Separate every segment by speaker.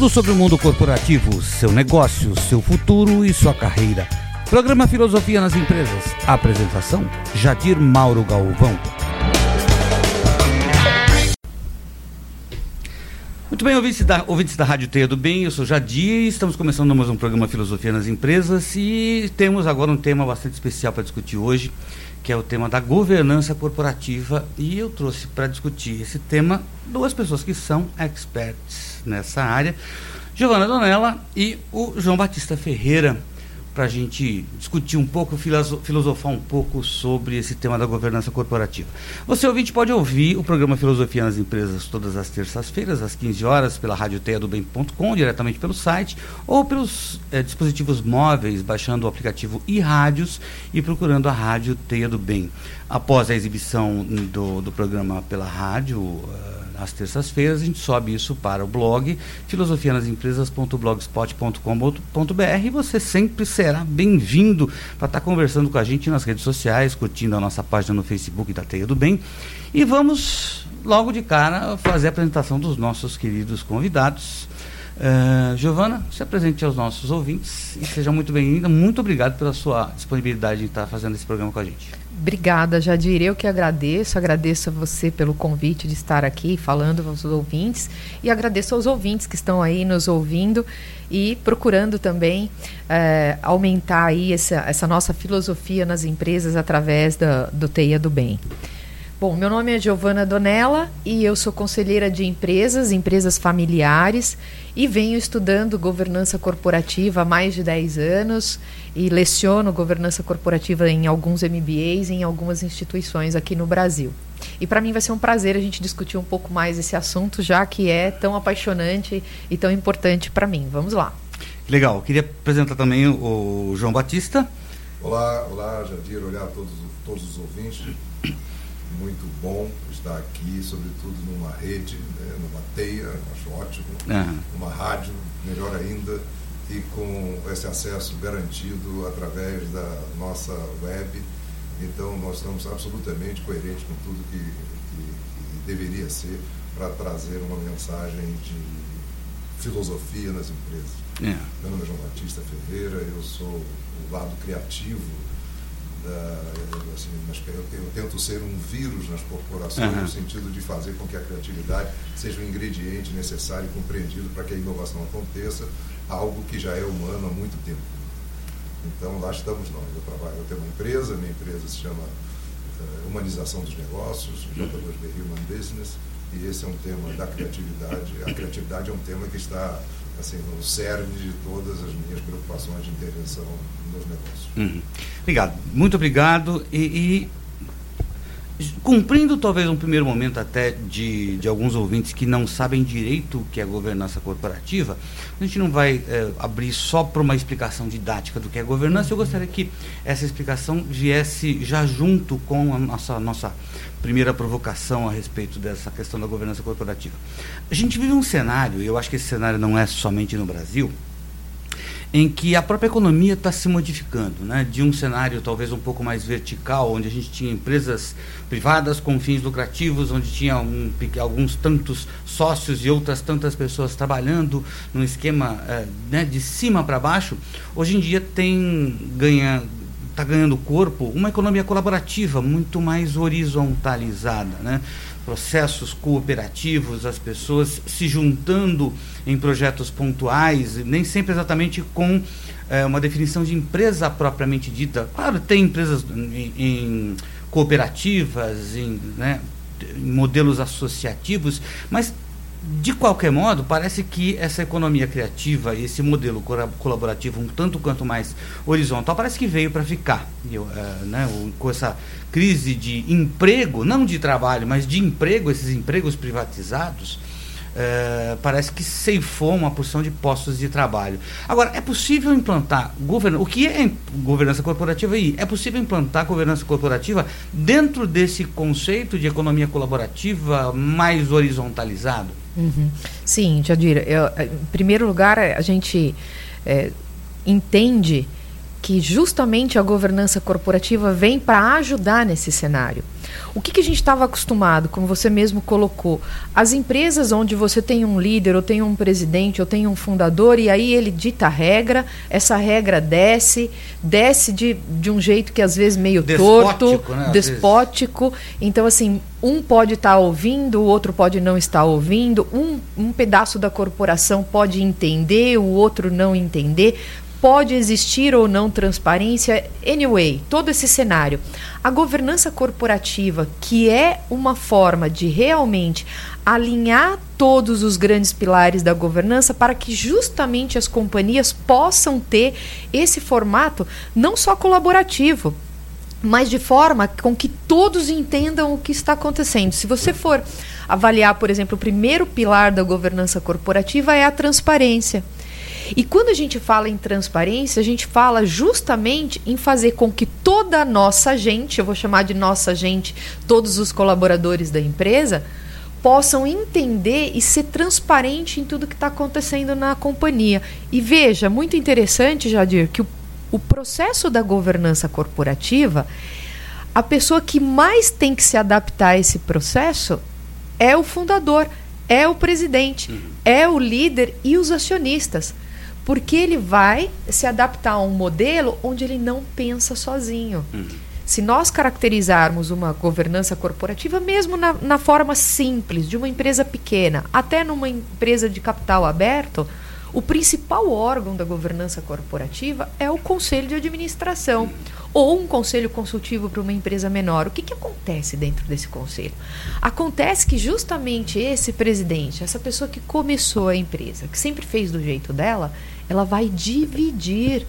Speaker 1: Tudo sobre o mundo corporativo, seu negócio, seu futuro e sua carreira. Programa Filosofia nas Empresas. Apresentação: Jadir Mauro Galvão. Muito bem, ouvintes da, ouvintes da Rádio Teia do Bem, eu sou Jadir e estamos começando mais um programa Filosofia nas Empresas e temos agora um tema bastante especial para discutir hoje, que é o tema da governança corporativa e eu trouxe para discutir esse tema duas pessoas que são experts nessa área, Giovana Donella e o João Batista Ferreira para a gente discutir um pouco, filosofar um pouco sobre esse tema da governança corporativa. Você, ouvinte, pode ouvir o programa Filosofia nas Empresas todas as terças-feiras, às 15 horas, pela radioteiadobem.com, diretamente pelo site, ou pelos é, dispositivos móveis, baixando o aplicativo e-rádios e procurando a Rádio Teia do Bem. Após a exibição do, do programa pela rádio, uh, às terças-feiras, a gente sobe isso para o blog filosofianasempresas.blogspot.com.br e você sempre será bem-vindo para estar conversando com a gente nas redes sociais, curtindo a nossa página no Facebook da Teia do Bem. E vamos logo de cara fazer a apresentação dos nossos queridos convidados. Uh, Giovana, se apresente aos nossos ouvintes e seja muito bem-vinda. Muito obrigado pela sua disponibilidade de estar fazendo esse programa com a gente.
Speaker 2: Obrigada, Jadir. Eu que agradeço. Agradeço a você pelo convite de estar aqui falando aos ouvintes e agradeço aos ouvintes que estão aí nos ouvindo e procurando também é, aumentar aí essa, essa nossa filosofia nas empresas através da, do Teia do Bem. Bom, meu nome é Giovana Donella e eu sou conselheira de empresas, empresas familiares e venho estudando governança corporativa há mais de 10 anos e leciono governança corporativa em alguns MBAs e em algumas instituições aqui no Brasil. E para mim vai ser um prazer a gente discutir um pouco mais esse assunto, já que é tão apaixonante e tão importante para mim. Vamos lá.
Speaker 1: Legal. Queria apresentar também o João Batista.
Speaker 3: Olá, olá, Jadir, olá a todos, todos os ouvintes muito bom estar aqui, sobretudo numa rede, né, numa teia, acho ótimo, uhum. numa rádio, melhor ainda, e com esse acesso garantido através da nossa web. Então, nós estamos absolutamente coerentes com tudo que, que, que deveria ser para trazer uma mensagem de filosofia nas empresas. É. Meu nome é João Batista Ferreira, eu sou o lado criativo da, assim, eu, eu, tento ser um vírus nas corporações uhum. no sentido de fazer com que a criatividade seja um ingrediente necessário e compreendido para que a inovação aconteça, algo que já é humano há muito tempo. Então lá estamos nós. Eu trabalho, eu tenho uma empresa, minha empresa se chama uh, Humanização dos Negócios, J2B Human Business, e esse é um tema da criatividade. A criatividade é um tema que está assim, no cerne de todas as minhas preocupações de intervenção nos negócios.
Speaker 1: Uhum. Obrigado, muito obrigado. E, e, cumprindo talvez um primeiro momento até de, de alguns ouvintes que não sabem direito o que é governança corporativa, a gente não vai é, abrir só para uma explicação didática do que é governança. Eu gostaria que essa explicação viesse já junto com a nossa, nossa primeira provocação a respeito dessa questão da governança corporativa. A gente vive um cenário, e eu acho que esse cenário não é somente no Brasil, em que a própria economia está se modificando, né? de um cenário talvez um pouco mais vertical, onde a gente tinha empresas privadas com fins lucrativos, onde tinha um, alguns tantos sócios e outras tantas pessoas trabalhando num esquema é, né, de cima para baixo, hoje em dia tem ganha está ganhando corpo uma economia colaborativa muito mais horizontalizada, né? processos cooperativos, as pessoas se juntando em projetos pontuais, nem sempre exatamente com é, uma definição de empresa propriamente dita. Claro, tem empresas em, em cooperativas, em, né, em modelos associativos, mas de qualquer modo, parece que essa economia criativa e esse modelo colaborativo, um tanto quanto mais horizontal, parece que veio para ficar. Eu, uh, né, com essa crise de emprego, não de trabalho, mas de emprego, esses empregos privatizados, uh, parece que ceifou uma porção de postos de trabalho. Agora, é possível implantar governança. O que é governança corporativa aí? É possível implantar governança corporativa dentro desse conceito de economia colaborativa mais horizontalizado?
Speaker 2: Uhum. Sim, Jadira. Eu, eh, em primeiro lugar, a gente é, entende que justamente a governança corporativa vem para ajudar nesse cenário. O que, que a gente estava acostumado, como você mesmo colocou? As empresas onde você tem um líder, ou tem um presidente, ou tem um fundador, e aí ele dita a regra, essa regra desce, desce de, de um jeito que às vezes meio despótico, torto, né? despótico. Então, assim, um pode estar tá ouvindo, o outro pode não estar ouvindo, um, um pedaço da corporação pode entender, o outro não entender pode existir ou não transparência. Anyway, todo esse cenário. A governança corporativa, que é uma forma de realmente alinhar todos os grandes pilares da governança para que justamente as companhias possam ter esse formato não só colaborativo, mas de forma com que todos entendam o que está acontecendo. Se você for avaliar, por exemplo, o primeiro pilar da governança corporativa é a transparência. E quando a gente fala em transparência, a gente fala justamente em fazer com que toda a nossa gente, eu vou chamar de nossa gente, todos os colaboradores da empresa, possam entender e ser transparente em tudo que está acontecendo na companhia. E veja, muito interessante, Jadir, que o, o processo da governança corporativa, a pessoa que mais tem que se adaptar a esse processo é o fundador, é o presidente, uhum. é o líder e os acionistas porque ele vai se adaptar a um modelo onde ele não pensa sozinho. Uhum. Se nós caracterizarmos uma governança corporativa, mesmo na, na, forma simples de uma empresa pequena, até numa empresa de capital aberto, o principal órgão da governança corporativa é o conselho de administração ou um conselho consultivo para uma empresa menor. O que, que acontece dentro desse conselho? Acontece que justamente esse presidente, essa pessoa que começou a empresa, que sempre fez do jeito dela, ela vai dividir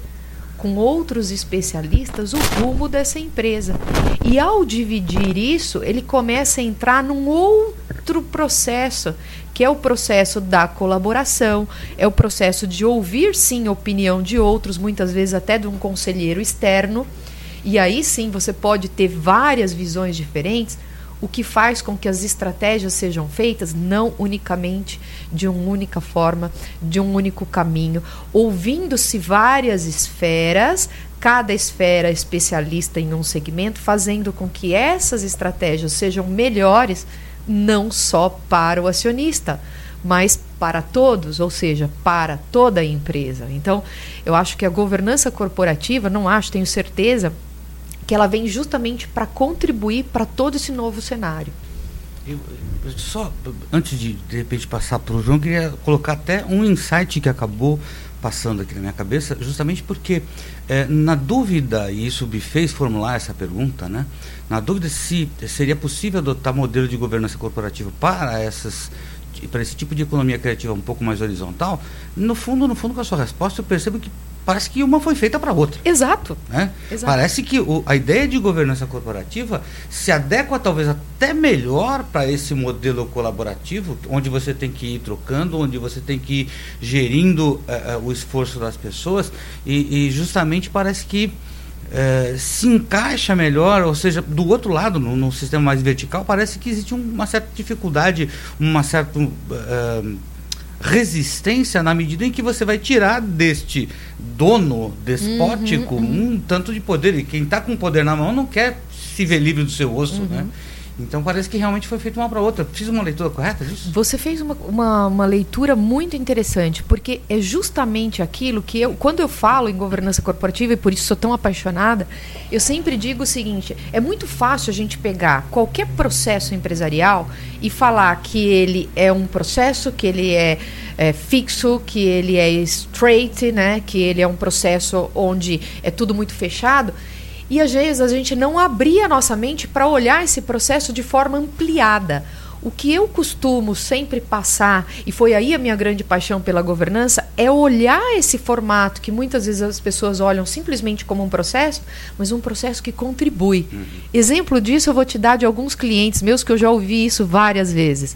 Speaker 2: com outros especialistas o rumo dessa empresa. E ao dividir isso, ele começa a entrar num outro processo, que é o processo da colaboração, é o processo de ouvir sim a opinião de outros, muitas vezes até de um conselheiro externo. E aí sim você pode ter várias visões diferentes, o que faz com que as estratégias sejam feitas não unicamente de uma única forma, de um único caminho, ouvindo-se várias esferas, cada esfera especialista em um segmento, fazendo com que essas estratégias sejam melhores não só para o acionista, mas para todos, ou seja, para toda a empresa. Então, eu acho que a governança corporativa, não acho, tenho certeza, que ela vem justamente para contribuir para todo esse novo cenário.
Speaker 1: Eu, só antes de de repente passar para o João, queria colocar até um insight que acabou passando aqui na minha cabeça, justamente porque é, na dúvida, e isso me fez formular essa pergunta, né? Na dúvida se seria possível adotar modelo de governança corporativa para essas para esse tipo de economia criativa um pouco mais horizontal, no fundo, no fundo com a sua resposta, eu percebo que parece que uma foi feita para outra.
Speaker 2: Exato.
Speaker 1: Né? Exato. Parece que o, a ideia de governança corporativa se adequa talvez até melhor para esse modelo colaborativo, onde você tem que ir trocando, onde você tem que ir gerindo uh, uh, o esforço das pessoas, e, e justamente parece que uh, se encaixa melhor, ou seja, do outro lado, no, no, sistema mais vertical, parece que existe uma certa dificuldade, uma certa resistência na medida em que você vai tirar deste dono despótico uhum, uhum. um tanto de poder. E quem está com poder na mão não quer se ver livre do seu osso, uhum. né? Então parece que realmente foi feito uma para outra. Fiz uma leitura correta disso?
Speaker 2: Você fez uma, uma, uma, leitura muito interessante, porque é justamente aquilo que eu, quando eu falo em governança corporativa, e por isso sou tão apaixonada, eu sempre digo o seguinte: é muito fácil a gente pegar qualquer processo empresarial e falar que ele é um processo, que ele é, é fixo, que ele é straight, né? que ele é um processo onde é tudo muito fechado e às vezes a gente não abria a nossa mente para olhar esse processo de forma ampliada. O que eu costumo sempre passar, e foi aí a minha grande paixão pela governança, é olhar esse formato que muitas vezes as pessoas olham simplesmente como um processo, mas um processo que contribui. Uhum. Exemplo disso eu vou te dar de alguns clientes meus que eu já ouvi isso várias vezes.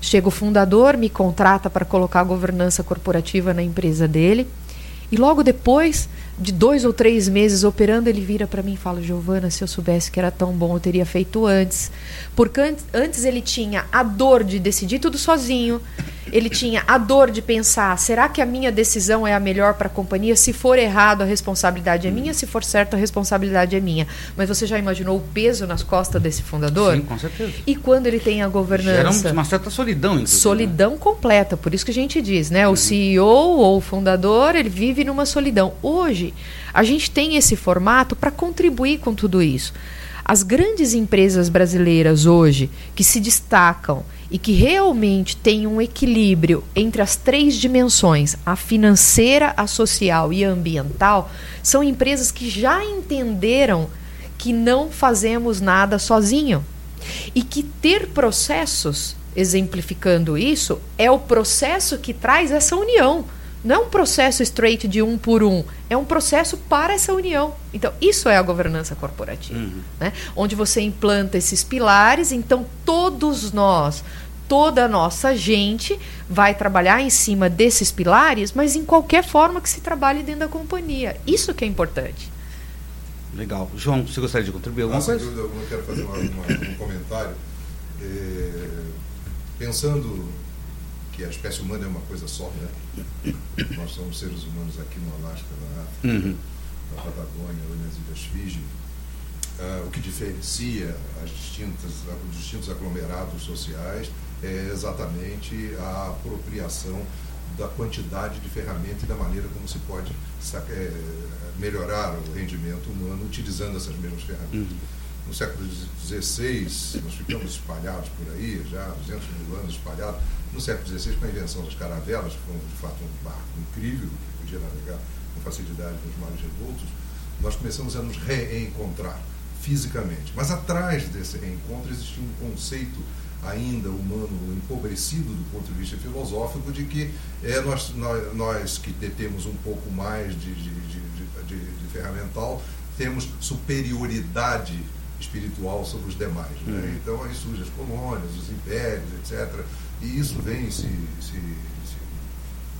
Speaker 2: Chega o fundador, me contrata para colocar a governança corporativa na empresa dele, e logo depois de dois ou três meses operando, ele vira para mim e fala: Giovana, se eu soubesse que era tão bom, eu teria feito antes. Porque antes, ele tinha a dor de decidir tudo sozinho. Ele tinha a dor de pensar: será que a minha decisão é a melhor para a companhia? Se for errado, a responsabilidade é hum. minha, se for certo, a responsabilidade é minha. Mas você já imaginou o peso nas costas desse fundador?
Speaker 1: Sim, com certeza.
Speaker 2: E quando ele tem a governança?
Speaker 1: Gera uma certa solidão, inclusive.
Speaker 2: Né? Solidão completa, por isso que a gente diz, né? O uhum. CEO ou o fundador, ele vive numa solidão. Hoje, a gente tem esse formato para contribuir com tudo isso. As grandes empresas brasileiras hoje que se destacam e que realmente têm um equilíbrio entre as três dimensões, a financeira, a social e a ambiental, são empresas que já entenderam que não fazemos nada sozinho e que ter processos, exemplificando isso, é o processo que traz essa união. Não é um processo straight de um por um, é um processo para essa união. Então, isso é a governança corporativa, uhum. né? onde você implanta esses pilares, então todos nós, toda a nossa gente vai trabalhar em cima desses pilares, mas em qualquer forma que se trabalhe dentro da companhia. Isso que é importante.
Speaker 1: Legal. João, você gostaria de contribuir alguma ah, coisa?
Speaker 3: Eu, eu quero fazer uma, uma, um comentário. É, pensando que a espécie humana é uma coisa só, né? Nós somos seres humanos aqui no Alasca, na África, uhum. na Patagônia, ou nas Ilhas Fiji. Uh, o que diferencia as distintas, os distintos aglomerados sociais é exatamente a apropriação da quantidade de ferramentas e da maneira como se pode é, melhorar o rendimento humano utilizando essas mesmas ferramentas. Uhum. No século XVI, nós ficamos espalhados por aí, já 200 mil anos espalhados, no século XVI, com a invenção das caravelas, que foi de fato um barco incrível, que podia navegar com facilidade nos mares revoltos, nós começamos a nos reencontrar fisicamente. Mas atrás desse reencontro existia um conceito ainda humano empobrecido do ponto de vista filosófico de que é, nós, nós, nós que detemos um pouco mais de, de, de, de ferramental temos superioridade espiritual sobre os demais. Né? Uhum. Então aí surgem as colônias, os impérios, etc. E isso vem se, se, se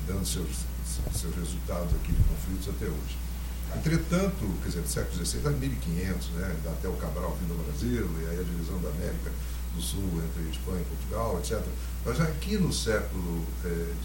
Speaker 3: dando seus, seus resultados aqui de conflitos até hoje. Entretanto, quer dizer, do século XVI a 1500, né, até o Cabral vindo do Brasil, e aí a divisão da América do Sul entre Espanha e Portugal, etc. Mas aqui no século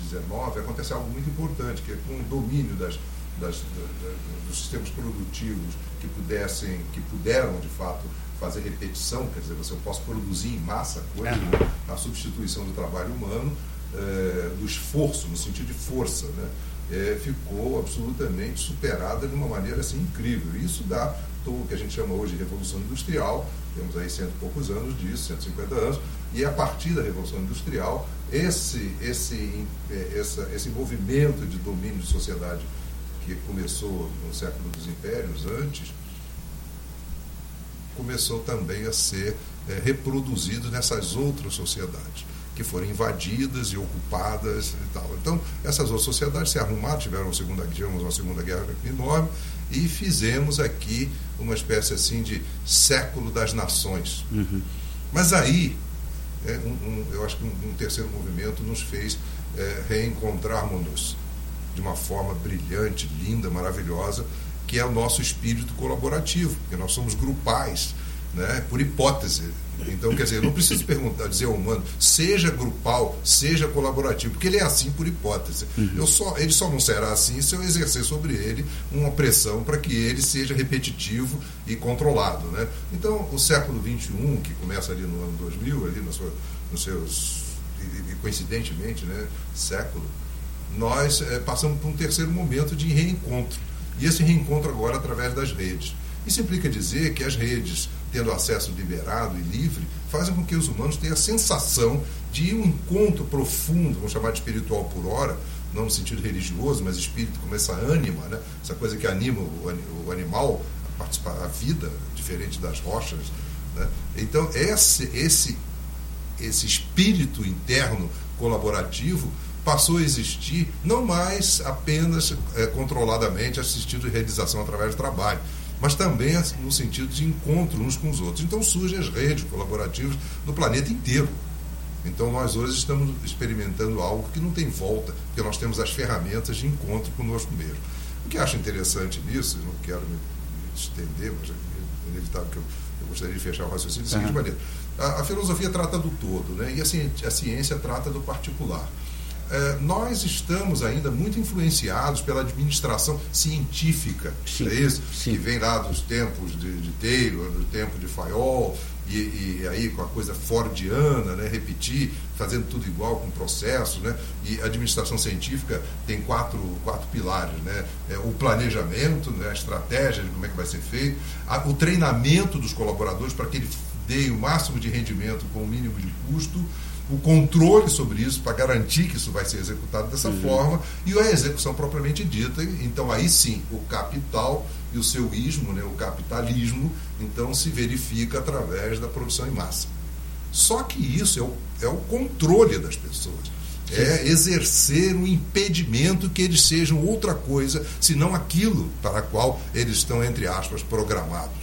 Speaker 3: XIX eh, acontece algo muito importante, que é com o domínio das, das, da, da, dos sistemas produtivos que pudessem, que puderam de fato fazer repetição, quer dizer, você eu posso produzir em massa coisa, né? a substituição do trabalho humano, é, do esforço, no sentido de força, né? É, ficou absolutamente superada de uma maneira assim incrível. Isso dá o que a gente chama hoje de Revolução Industrial, temos aí cento e poucos anos disso, 150 anos, e a partir da Revolução Industrial, esse, esse, é, essa, esse movimento de domínio de sociedade que começou no século dos impérios antes, começou também a ser é, reproduzido nessas outras sociedades que foram invadidas e ocupadas e tal. Então, essas outras sociedades se arrumaram, tiveram uma segunda, tivemos uma segunda guerra enorme e fizemos aqui uma espécie assim de século das nações. Uhum. Mas aí, é, um, um, eu acho que um, um, terceiro movimento nos fez é, reencontrarmos-nos de uma forma brilhante, linda, maravilhosa, que é o nosso espírito colaborativo, porque nós somos grupais, né, por hipótese. Então, quer dizer, eu não preciso perguntar, dizer ao humano, seja grupal, seja colaborativo, porque ele é assim por hipótese. Uhum. Eu só, ele só não será assim se eu exercer sobre ele uma pressão para que ele seja repetitivo e controlado. Né? Então, o século XXI, que começa ali no ano 2000, ali no seu, nos seus, e, coincidentemente, né, século, nós é, passamos por um terceiro momento de reencontro e esse reencontro agora através das redes. Isso implica dizer que as redes, tendo acesso liberado e livre, fazem com que os humanos tenham a sensação de um encontro profundo, vamos chamar de espiritual por hora, não no sentido religioso, mas espírito como essa ânima, né? essa coisa que anima o, animal a participar da vida, diferente das rochas. Né? Então, esse, esse, esse espírito interno colaborativo passou a existir não mais apenas é, controladamente assistindo realização através do trabalho, mas também no sentido de encontro uns com os outros. Então surgem as redes colaborativas no planeta inteiro. Então nós hoje estamos experimentando algo que não tem volta, porque nós temos as ferramentas de encontro conosco mesmo. O que acho interessante nisso, não quero me estender, mas é inevitável que eu, eu gostaria de fechar o raciocínio da seguinte uhum. maneira. A, a, filosofia trata do todo, né? e a ciência, a ciência trata do particular. É, nós estamos ainda muito influenciados pela administração científica, sim, é isso? Sim. Que vem lá dos tempos de, de Taylor, do tempo de Fayol, e, e, aí com a coisa fordiana, né, repetir, fazendo tudo igual com processo, né, e a administração científica tem quatro, quatro pilares, né, é o planejamento, né, a estratégia de como é que vai ser feito, a, o treinamento dos colaboradores para que ele dê o máximo de rendimento com o mínimo de custo, o controle sobre isso para garantir que isso vai ser executado dessa uhum. forma e a execução propriamente dita. Então aí sim o capital e o seu ismo, né, o capitalismo, então se verifica através da produção em massa. Só que isso é o, é o controle das pessoas. É exercer um impedimento que eles sejam outra coisa, senão aquilo para a qual eles estão, entre aspas, programados.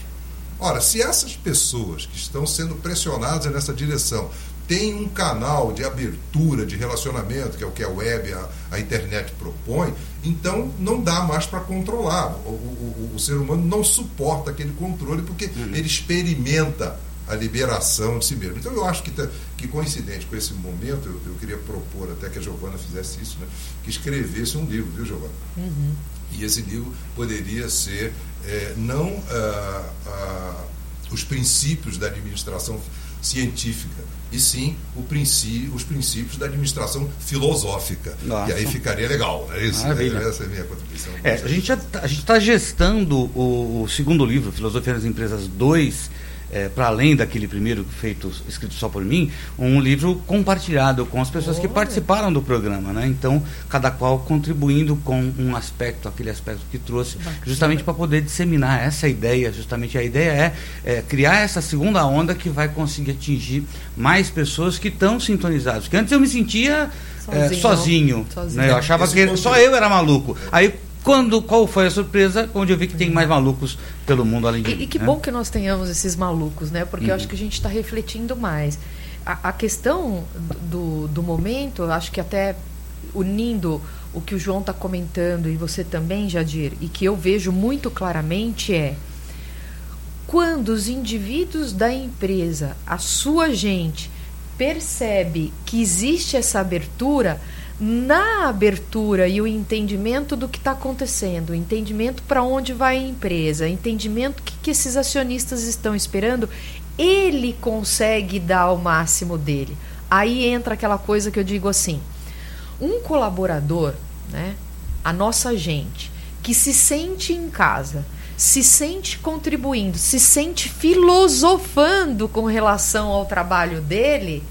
Speaker 3: Ora, se essas pessoas que estão sendo pressionadas nessa direção tem um canal de abertura de relacionamento, que é o que a web, a, a internet propõe, então não dá mais para controlar. O, o, o, ser humano não suporta aquele controle porque uhum. ele experimenta a liberação de si mesmo. Então eu acho que, que coincidente com esse momento, eu, eu, queria propor até que a Giovana fizesse isso, né? que escrevesse um livro, viu, Giovana? Uhum. E esse livro poderia ser é, não ah, ah, os princípios da administração científica, e sim princípio, os princípios da administração filosófica. Nossa. E aí ficaria legal, não é isso?
Speaker 1: Maravilha. Essa é a minha contribuição. É, a gente tá, está gestando o, o, segundo livro, Filosofia das Empresas 2, é, para além daquele primeiro feito escrito só por mim, um livro compartilhado com as pessoas que participaram do programa, né? Então, cada qual contribuindo com um aspecto, aquele aspecto que trouxe, justamente para poder disseminar essa ideia. Justamente a ideia é, é, criar essa segunda onda que vai conseguir atingir mais pessoas que estão sintonizadas. Porque antes eu me sentia sozinho, é, sozinho, sozinho. Né? eu achava Esse que só eu era maluco. Aí quando, qual foi a surpresa? Onde eu vi que tem mais malucos pelo mundo além de
Speaker 2: e,
Speaker 1: mim.
Speaker 2: E que né? bom que nós tenhamos esses malucos, né? Porque uhum. eu acho que a gente está refletindo mais. A, a questão do, do momento, acho que até unindo o que o João está comentando e você também, Jadir, e que eu vejo muito claramente é quando os indivíduos da empresa, a sua gente, percebe que existe essa abertura, na abertura e o entendimento do que está acontecendo, entendimento para onde vai a empresa, entendimento que, que esses acionistas estão esperando, ele consegue dar o máximo dele. Aí entra aquela coisa que eu digo assim: um colaborador, né, a nossa gente, que se sente em casa, se sente contribuindo, se sente filosofando com relação ao trabalho dele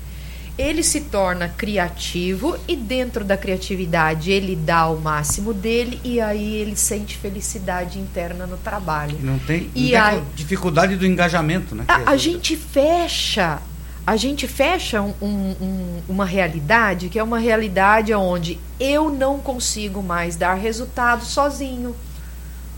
Speaker 2: ele se torna criativo e dentro da criatividade ele dá o máximo dele e aí ele sente felicidade interna no trabalho.
Speaker 1: Não tem, não e tem a dificuldade do engajamento, né?
Speaker 2: A, a gente fecha, a gente fecha um, um, uma realidade que é uma realidade onde eu não consigo mais dar resultado sozinho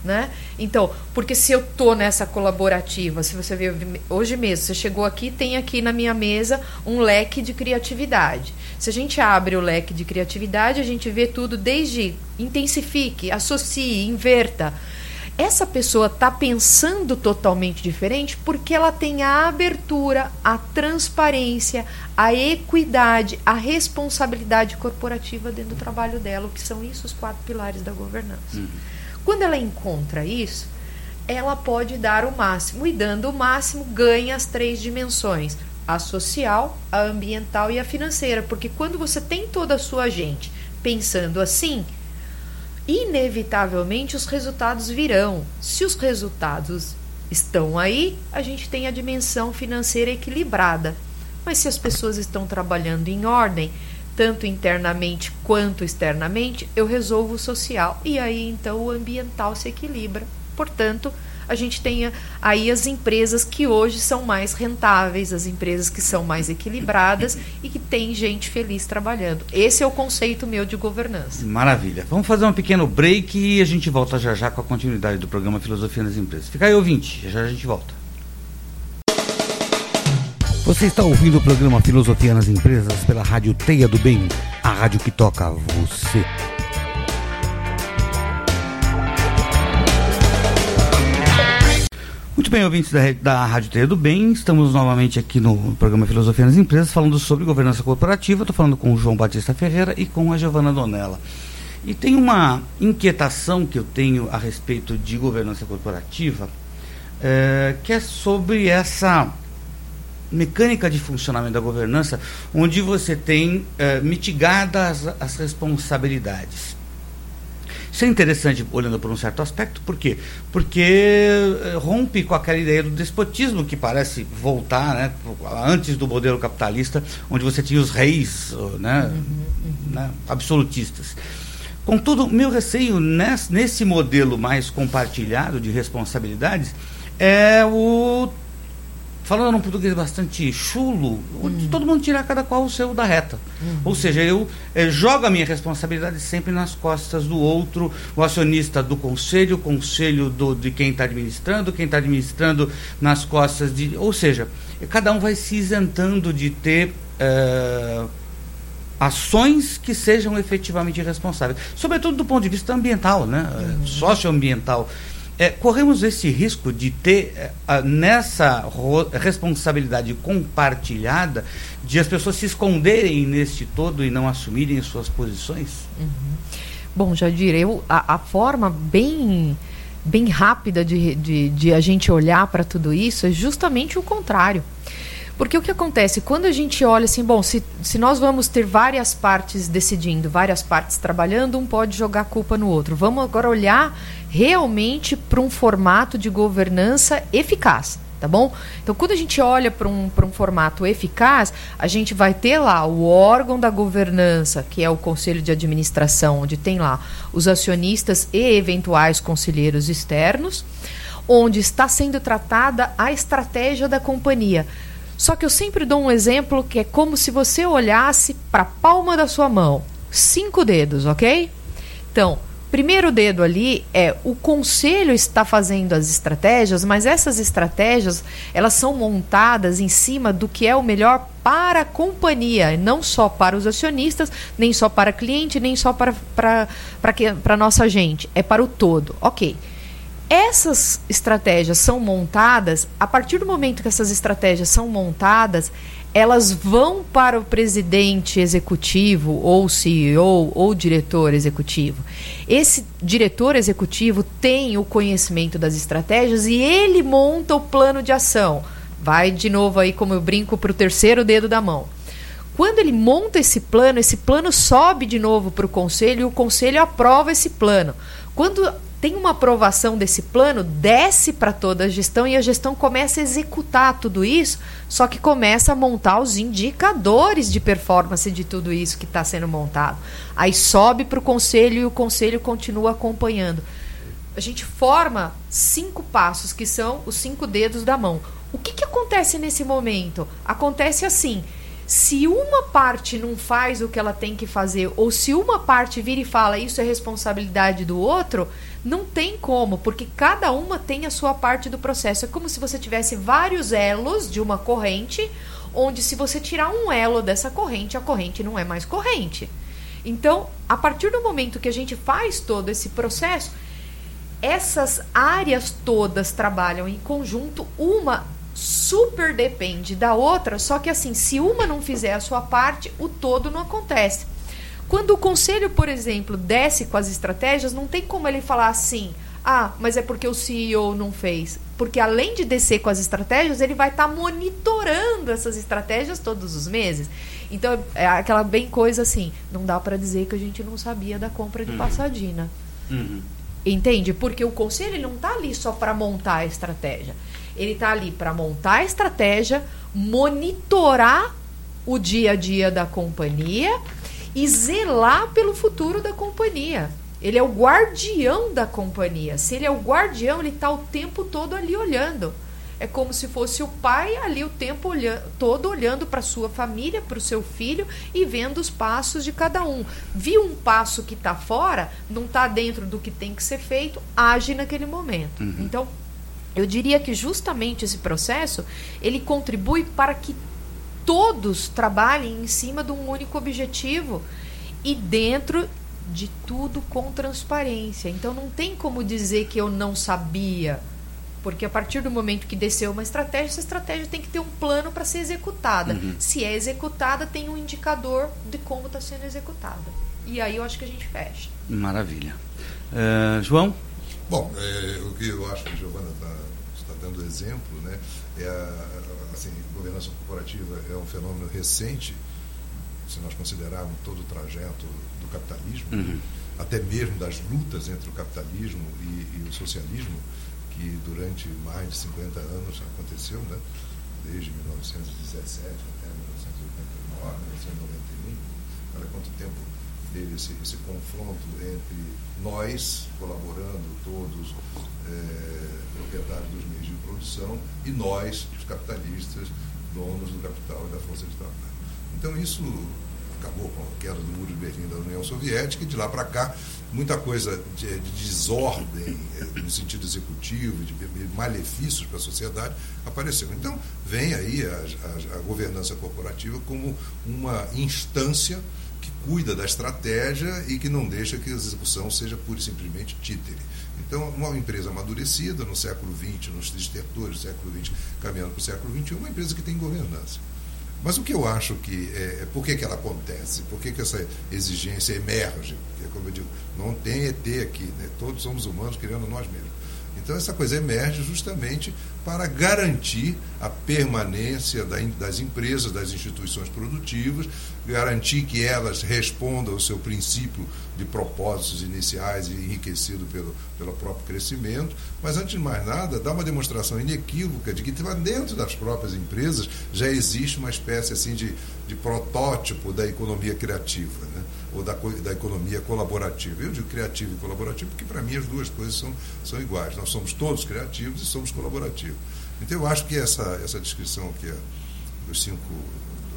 Speaker 2: né? Então, porque se eu tô nessa colaborativa, se você vê hoje mesmo, você chegou aqui, tem aqui na minha mesa um leque de criatividade. Se a gente abre o leque de criatividade, a gente vê tudo desde intensifique, associe, inverta. Essa pessoa está pensando totalmente diferente porque ela tem a abertura, a transparência, a equidade, a responsabilidade corporativa dentro do trabalho dela, o que são isso os quatro pilares da governança. Uhum. Quando ela encontra isso, ela pode dar o máximo e dando o máximo ganha as três dimensões: a social, a ambiental e a financeira, porque quando você tem toda a sua gente pensando assim, inevitavelmente os resultados virão. Se os resultados estão aí, a gente tem a dimensão financeira equilibrada. Mas se as pessoas estão trabalhando em ordem, tanto internamente quanto externamente, eu resolvo o social. E aí então o ambiental se equilibra. Portanto, a gente tem aí as empresas que hoje são mais rentáveis, as empresas que são mais equilibradas e que tem gente feliz trabalhando. Esse é o conceito meu de governança.
Speaker 1: Maravilha. Vamos fazer um pequeno break e a gente volta já já com a continuidade do programa Filosofia nas Empresas. Fica aí, ouvinte. Já já a gente volta. Você está ouvindo o programa Filosofia nas Empresas pela Rádio Teia do Bem, a rádio que toca você. Muito bem, ouvintes da, da Rádio Teia do Bem, estamos novamente aqui no programa Filosofia nas Empresas, falando sobre governança corporativa. Estou falando com o João Batista Ferreira e com a Giovana Donella. E tem uma inquietação que eu tenho a respeito de governança corporativa, é, que é sobre essa mecânica de funcionamento da governança, onde você tem é, mitigadas as responsabilidades. Isso é interessante olhando por um certo aspecto, por quê? Porque eh, rompe com aquela ideia do despotismo que parece voltar né, antes do modelo capitalista, onde você tinha os reis né, uhum, uhum. Né, absolutistas. Contudo, meu receio nesse, nesse modelo mais compartilhado de responsabilidades é o falando num português bastante chulo, onde todo mundo tira cada qual o seu da reta. Uhum. Ou seja, eu é, jogo a minha responsabilidade sempre nas costas do outro, o acionista do conselho, o conselho do, de quem está administrando, quem está administrando nas costas de. Ou seja, cada um vai se isentando de ter. É, ações que sejam efetivamente responsáveis, sobretudo do ponto de vista ambiental, né, uhum. socioambiental. É, corremos esse risco de ter é, nessa responsabilidade compartilhada de as pessoas se esconderem neste todo e não assumirem suas posições?
Speaker 2: Uhum. Bom, Jadir, eu, a, a forma bem bem rápida de, de, de a gente olhar para tudo isso é justamente o contrário. Porque o que acontece? Quando a gente olha assim, bom, se, se nós vamos ter várias partes decidindo, várias partes trabalhando, um pode jogar culpa no outro. Vamos agora olhar realmente para um formato de governança eficaz. Tá bom? Então, quando a gente olha para um, um formato eficaz, a gente vai ter lá o órgão da governança, que é o conselho de administração, onde tem lá os acionistas e eventuais conselheiros externos, onde está sendo tratada a estratégia da companhia. Só que eu sempre dou um exemplo que é como se você olhasse para a palma da sua mão, cinco dedos, ok? Então, primeiro dedo ali é o conselho está fazendo as estratégias, mas essas estratégias elas são montadas em cima do que é o melhor para a companhia, não só para os acionistas, nem só para cliente, nem só para para para nossa gente, é para o todo. Ok. Essas estratégias são montadas, a partir do momento que essas estratégias são montadas, elas vão para o presidente executivo, ou CEO, ou diretor executivo. Esse diretor executivo tem o conhecimento das estratégias e ele monta o plano de ação. Vai de novo aí, como eu brinco, para o terceiro dedo da mão. Quando ele monta esse plano, esse plano sobe de novo para o conselho e o conselho aprova esse plano. Quando tem uma aprovação desse plano, desce para toda a gestão e a gestão começa a executar tudo isso, só que começa a montar os indicadores de performance de tudo isso que está sendo montado. Aí sobe para o conselho e o conselho continua acompanhando. A gente forma cinco passos, que são os cinco dedos da mão. O que, que acontece nesse momento? Acontece assim: se uma parte não faz o que ela tem que fazer, ou se uma parte vira e fala isso é responsabilidade do outro, não tem como, porque cada uma tem a sua parte do processo. É como se você tivesse vários elos de uma corrente, onde se você tirar um elo dessa corrente, a corrente não é mais corrente. Então, a partir do momento que a gente faz todo esse processo, essas áreas todas trabalham em conjunto, uma super depende da outra, só que assim, se uma não fizer a sua parte, o todo não acontece. Quando o conselho, por exemplo, desce com as estratégias, não tem como ele falar assim: ah, mas é porque o CEO não fez. Porque além de descer com as estratégias, ele vai estar tá monitorando essas estratégias todos os meses. Então, é aquela bem coisa assim: não dá para dizer que a gente não sabia da compra de uhum. Passadina. Uhum. Entende? Porque o conselho não está ali só para montar a estratégia. Ele está ali para montar a estratégia, monitorar o dia a dia da companhia e zelar pelo futuro da companhia. Ele é o guardião da companhia. Se ele é o guardião, ele está o tempo todo ali olhando. É como se fosse o pai ali o tempo olhando, todo olhando para sua família, para o seu filho e vendo os passos de cada um. Viu um passo que está fora, não está dentro do que tem que ser feito, age naquele momento. Uhum. Então, eu diria que justamente esse processo ele contribui para que todos trabalhem em cima de um único objetivo e dentro de tudo com transparência. Então não tem como dizer que eu não sabia, Porque a partir do momento que desceu uma estratégia, essa estratégia tem que ter um plano para ser executada. Uhum. Se é executada, tem um indicador de como está sendo executada. E aí eu acho que a gente fecha.
Speaker 1: Maravilha. Uh, João?
Speaker 3: Bom, é, o que eu acho que a Giovana tá, está dando exemplo, né, é a, assim, governança corporativa é um fenômeno recente, se nós considerarmos todo o trajeto do capitalismo, uhum. até mesmo das lutas entre o capitalismo e, e, o socialismo, que durante mais de 50 anos aconteceu, né, desde 1917 até 1989, 1991, olha quanto tempo teve esse, esse confronto entre nós, colaborando todos, é, proprietários dos meios de produção, e nós, os capitalistas, donos do capital e da força de trabalho. Então isso acabou com a queda do muro de Berlim da União Soviética e de lá para cá muita coisa de, de desordem é, no sentido executivo, de malefícios para a sociedade apareceu. Então vem aí a, a, a governança corporativa como uma instância cuida da estratégia e que não deixa que a execução seja pura e simplesmente títere. Então, uma empresa amadurecida no século XX, nos estertores do século XX, caminhando para o século XXI, é uma empresa que tem governança. Mas o que eu acho que. É, é por que, que ela acontece? Por que, que essa exigência emerge? Porque, como eu digo, não tem ET aqui, né? todos somos humanos criando nós mesmos. Então, essa coisa emerge justamente para garantir a permanência das empresas, das instituições produtivas, garantir que elas respondam ao seu princípio de propósitos iniciais enriquecido pelo, pelo próprio crescimento, mas antes de mais nada, dá uma demonstração inequívoca de que dentro das próprias empresas já existe uma espécie assim de, de protótipo da economia criativa, né? Ou da, da economia colaborativa. Eu digo criativo e colaborativo porque para mim as duas coisas são, são iguais. Nós somos todos criativos e somos colaborativos. Então eu acho que essa, essa descrição aqui dos cinco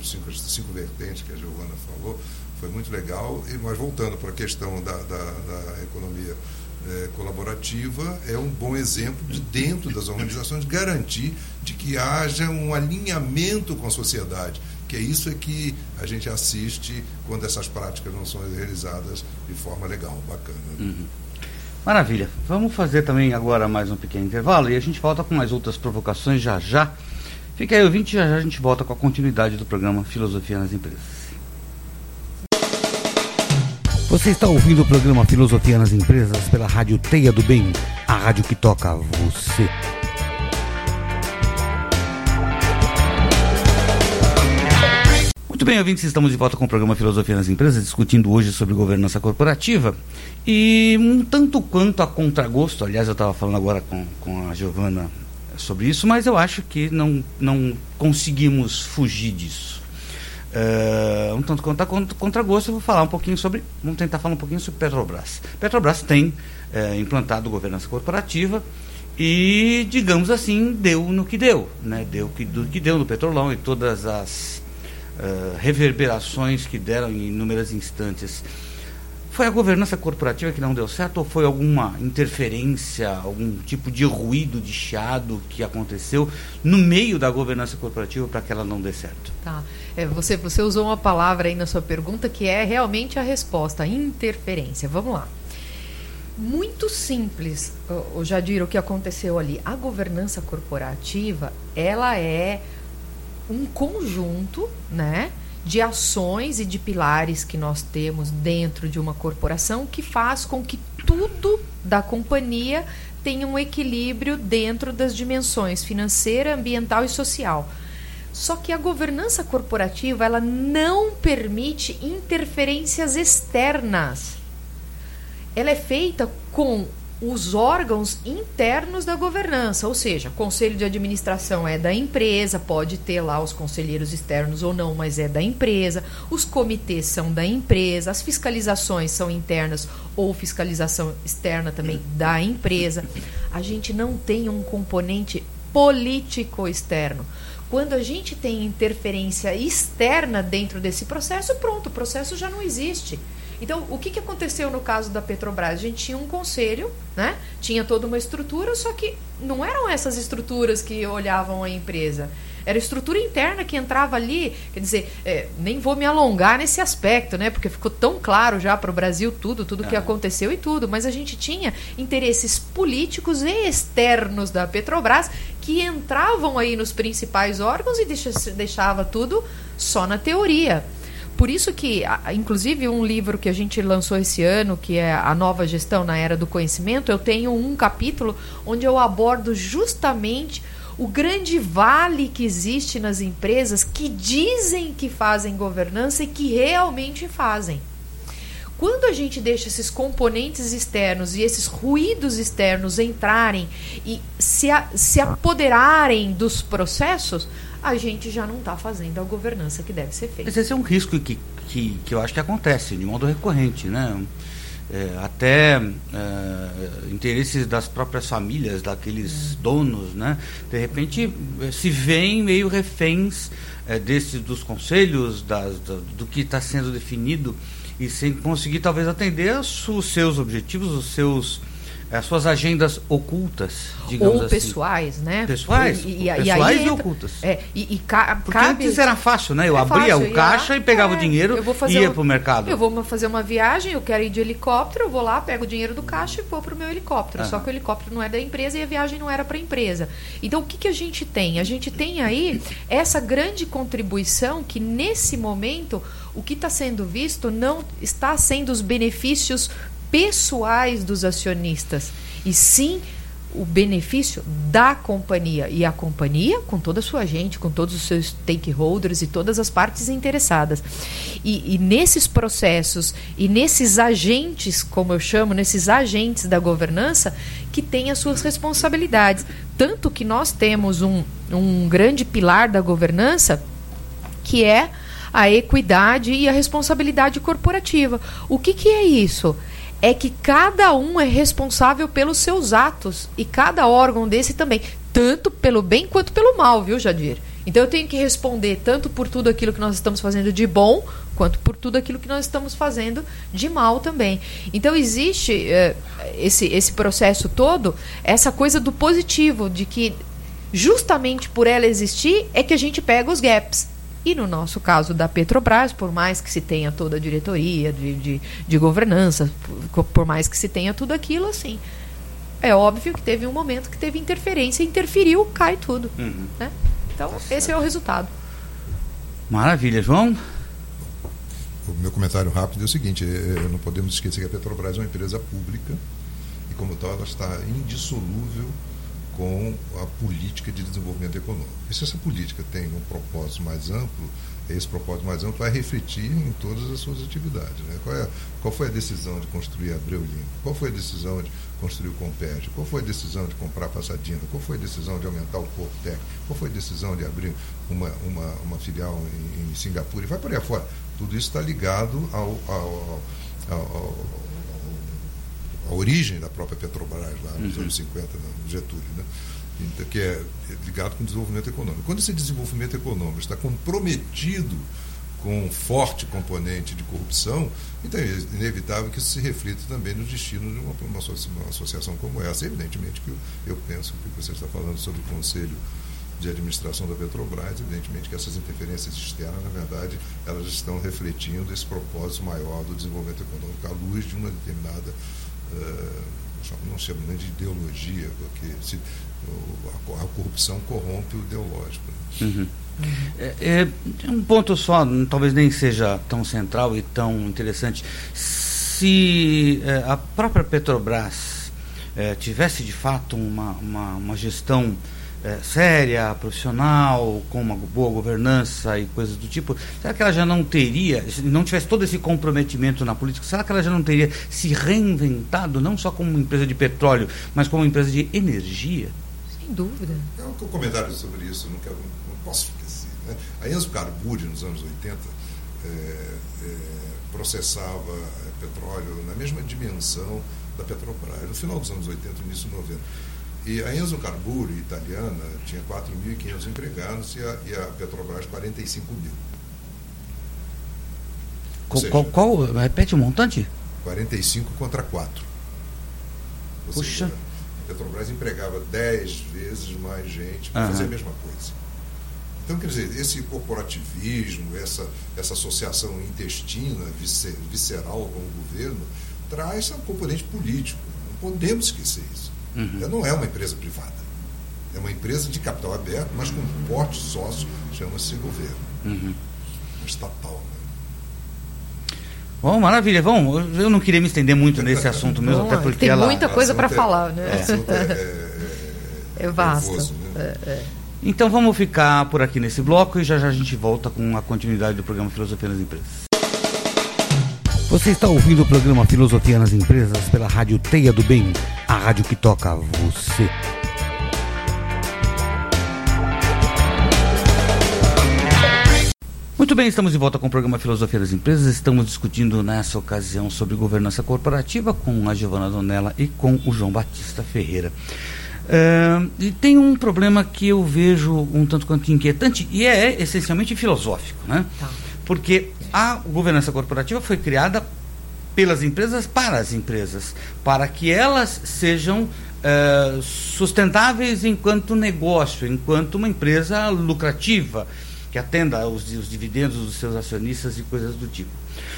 Speaker 3: os cinco, cinco vertentes que a Giovana falou, foi muito legal. E, mas voltando para a questão da, da, da economia é, colaborativa, é um bom exemplo de dentro das organizações garantir de que haja um alinhamento com a sociedade, que é isso é que a gente assiste quando essas práticas não são realizadas de forma legal, bacana.
Speaker 1: Uhum. Maravilha. Vamos fazer também agora mais um pequeno intervalo e a gente volta com mais outras provocações já já. Fica aí, ouvinte, já já a gente volta com a continuidade do programa Filosofia nas Empresas. Você está ouvindo o programa Filosofia nas Empresas pela Rádio Teia do Bem, a rádio que toca você. Muito bem, ouvintes, estamos de volta com o programa Filosofia nas Empresas, discutindo hoje sobre governança corporativa e um tanto quanto a contragosto, aliás, eu estava falando agora com, com a Giovana sobre isso, mas eu acho que não, não conseguimos fugir disso. Uh, um tanto quanto a contra gosto, eu vou falar um pouquinho sobre. Vamos tentar falar um pouquinho sobre Petrobras. Petrobras tem uh, implantado governança corporativa e, digamos assim, deu no que deu. Né? Deu que, do que deu no Petrolão e todas as uh, reverberações que deram em inúmeras instâncias foi a governança corporativa que não deu certo ou foi alguma interferência, algum tipo de ruído, de chiado que aconteceu no meio da governança corporativa para que ela não dê certo?
Speaker 2: Tá. É, você, você usou uma palavra aí na sua pergunta que é realmente a resposta, interferência. Vamos lá. Muito simples, o Jadir, o que aconteceu ali. A governança corporativa, ela é um conjunto, né? de ações e de pilares que nós temos dentro de uma corporação que faz com que tudo da companhia tenha um equilíbrio dentro das dimensões financeira, ambiental e social. Só que a governança corporativa ela não permite interferências externas. Ela é feita com os órgãos internos da governança, ou seja, conselho de administração é da empresa, pode ter lá os conselheiros externos ou não, mas é da empresa, os comitês são da empresa, as fiscalizações são internas ou fiscalização externa também da empresa. A gente não tem um componente político externo. Quando a gente tem interferência externa dentro desse processo, pronto, o processo já não existe. Então, o que, que aconteceu no caso da Petrobras? A gente tinha um conselho, né? tinha toda uma estrutura, só que não eram essas estruturas que olhavam a empresa. Era a estrutura interna que entrava ali. Quer dizer, é, nem vou me alongar nesse aspecto, né? Porque ficou tão claro já para o Brasil tudo, tudo que aconteceu e tudo. Mas a gente tinha interesses políticos e externos da Petrobras que entravam aí nos principais órgãos e deixa, deixava tudo só na teoria. Por isso que, inclusive, um livro que a gente lançou esse ano, que é A Nova Gestão na Era do Conhecimento, eu tenho um capítulo onde eu abordo justamente o grande vale que existe nas empresas que dizem que fazem governança e que realmente fazem. Quando a gente deixa esses componentes externos e esses ruídos externos entrarem e se, a, se apoderarem dos processos, a gente já não está fazendo a governança que deve ser feita.
Speaker 1: Esse é um risco que, que, que eu acho que acontece de modo recorrente, né? É, até é, interesses das próprias famílias, daqueles é. donos, né? De repente é, se veem meio reféns é, desses dos conselhos, das, do, do que está sendo definido e sem conseguir talvez atender os seus objetivos, os seus as suas agendas ocultas, digamos
Speaker 2: Ou
Speaker 1: assim.
Speaker 2: pessoais, né?
Speaker 1: Pessoais? E, e, pessoais e, e ocultas.
Speaker 2: É, e, e ca,
Speaker 1: Porque cabe... antes era fácil, né? Eu é abria fácil, o caixa e pegava é, o dinheiro e ia para o mercado.
Speaker 2: Eu vou fazer uma viagem, eu quero ir de helicóptero, eu vou lá, pego o dinheiro do caixa e vou para o meu helicóptero. Só que o helicóptero não é da empresa e a viagem não era para a empresa. Então, o que, que a gente tem? A gente tem aí essa grande contribuição que, nesse momento, o que está sendo visto não está sendo os benefícios pessoais dos acionistas, e sim o benefício da companhia. E a companhia, com toda a sua gente, com todos os seus stakeholders e todas as partes interessadas. E, e, nesses processos e nesses agentes, como eu chamo, nesses agentes da governança, que têm as suas responsabilidades. Tanto que nós temos um, um grande pilar da governança, que é a equidade e a responsabilidade corporativa. O que, que é isso? É que cada um é responsável pelos seus atos e cada órgão desse também, tanto pelo bem quanto pelo mal, viu, Jadir? Então eu tenho que responder tanto por tudo aquilo que nós estamos fazendo de bom, quanto por tudo aquilo que nós estamos fazendo de mal também. Então existe uh, esse, esse processo todo, essa coisa do positivo, de que justamente por ela existir é que a gente pega os gaps. E no nosso caso da Petrobras, por mais que se tenha toda a diretoria de, de, de governança, por, por, mais que se tenha tudo aquilo, assim, é óbvio que teve um momento que teve interferência, interferiu, cai tudo. Uhum. Né? Então, tá esse é o resultado.
Speaker 1: Maravilha, João.
Speaker 3: O meu comentário rápido é o seguinte: é, é, não podemos esquecer que a Petrobras é uma empresa pública e, como tal, ela está indissolúvel com a política de desenvolvimento econômico. E se essa política tem um propósito mais amplo, esse propósito mais amplo vai refletir em todas as suas atividades. Né? Qual, é, qual foi a decisão de construir a Abreu? Qual foi a decisão de construir o Compete? Qual foi a decisão de comprar a Passadina? Qual foi a decisão de aumentar o Corpo Tech? Qual foi a decisão de abrir uma, uma, uma filial em, em Singapura? E vai por aí afora. Tudo isso está ligado ao, ao, ao, ao a origem da própria Petrobras lá nos uhum. anos 50, no Getúlio, né? Então, que é ligado com o desenvolvimento econômico. Quando esse desenvolvimento econômico está comprometido com um forte componente de corrupção, então é inevitável que isso se reflita também no destino de uma, uma, uma associação como essa. Evidentemente que eu, eu penso que você está falando sobre o Conselho de Administração da Petrobras, evidentemente que essas interferências externas, na verdade, elas estão refletindo esse propósito maior do desenvolvimento econômico à luz de uma determinada não chamo nem de ideologia, porque se, a, corrupção corrompe o ideológico.
Speaker 1: Né? Uhum. É, é, um ponto só, talvez nem seja tão central e tão interessante. Se é, a própria Petrobras é, tivesse de fato uma, uma, uma gestão é, séria, profissional, com uma boa governança e coisas do tipo, será que ela já não teria, se não tivesse todo esse comprometimento na política, será que ela já não teria se reinventado, não só como uma empresa de petróleo, mas como uma empresa de energia?
Speaker 2: Sem dúvida.
Speaker 3: É um comentário sobre isso, não, quero, não posso esquecer. Né? A Enzo Carburi, nos anos 80, é, é, processava é, petróleo na mesma dimensão da Petrobras, no final dos anos 80 início dos 90. E a Enzo Carburi, italiana, tinha 4.500 empregados e a, e a, Petrobras 45 mil.
Speaker 1: Qual, seja, qual, qual, Repete o montante?
Speaker 3: 45 contra 4. Ou Puxa. Seja, a Petrobras empregava 10 vezes mais gente para fazer a mesma coisa. Então, quer dizer, esse corporativismo, essa, essa associação intestina, visceral com o governo, traz um componente político. Não podemos esquecer isso. Uhum. Não é uma empresa privada. É uma empresa de capital aberto, mas com um porte sócio, chama-se governo. Uhum. Estatal. Né?
Speaker 1: Bom, maravilha. Bom, eu não queria me estender muito nesse assunto mesmo, Bom, até porque
Speaker 2: tem
Speaker 1: ela...
Speaker 2: muita coisa para é, falar, né?
Speaker 3: É, é, é,
Speaker 2: é vasto. Nervoso, né? É, é.
Speaker 1: Então vamos ficar por aqui nesse bloco e já já a gente volta com a continuidade do programa Filosofia nas Empresas. Você está ouvindo o programa Filosofia nas Empresas pela Rádio Teia do Bem, a rádio que toca você. Muito bem, estamos de volta com o programa Filosofia das Empresas. Estamos discutindo nessa ocasião sobre governança corporativa com a Giovana Donella e com o João Batista Ferreira. Uh, e tem um problema que eu vejo um tanto quanto inquietante e é essencialmente filosófico, né? Tá. Porque a governança corporativa foi criada pelas empresas para as empresas, para que elas sejam uh, sustentáveis enquanto negócio, enquanto uma empresa lucrativa que atenda aos dividendos dos seus acionistas e coisas do tipo.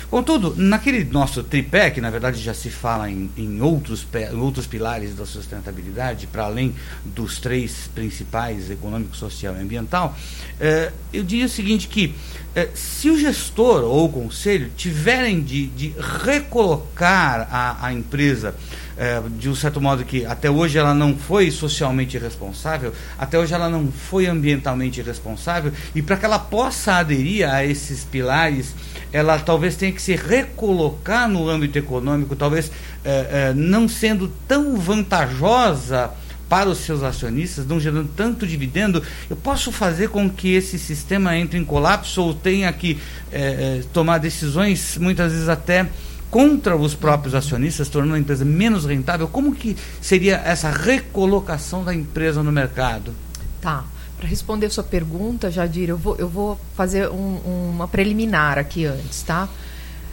Speaker 1: Contudo, naquele nosso tripé, que na verdade já se fala em, em outros, em outros pilares da sustentabilidade, para além dos três principais, econômico, social e ambiental, eh, eu diria o seguinte, que eh, se o gestor ou o conselho tiverem de, de recolocar a, a empresa é, de um certo modo que até hoje ela não foi socialmente responsável, até hoje ela não foi ambientalmente responsável, e para que ela possa aderir a esses pilares, ela talvez tenha que se recolocar no âmbito econômico, talvez é, é, não sendo tão vantajosa para os seus acionistas, não gerando tanto dividendo, eu posso fazer com que esse sistema entre em colapso ou tenha que é, é tomar decisões, muitas vezes até contra os próprios acionistas, tornando a empresa menos rentável. Como que seria essa recolocação da empresa no mercado?
Speaker 2: Tá. Para responder a sua pergunta, Jadir, eu vou, eu vou fazer um, uma preliminar aqui antes, tá?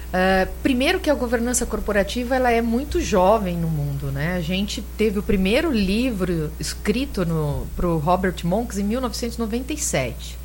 Speaker 2: Uh, primeiro que a governança corporativa ela é muito jovem no mundo, né? A gente teve o primeiro livro escrito para o Robert Monks em 1997.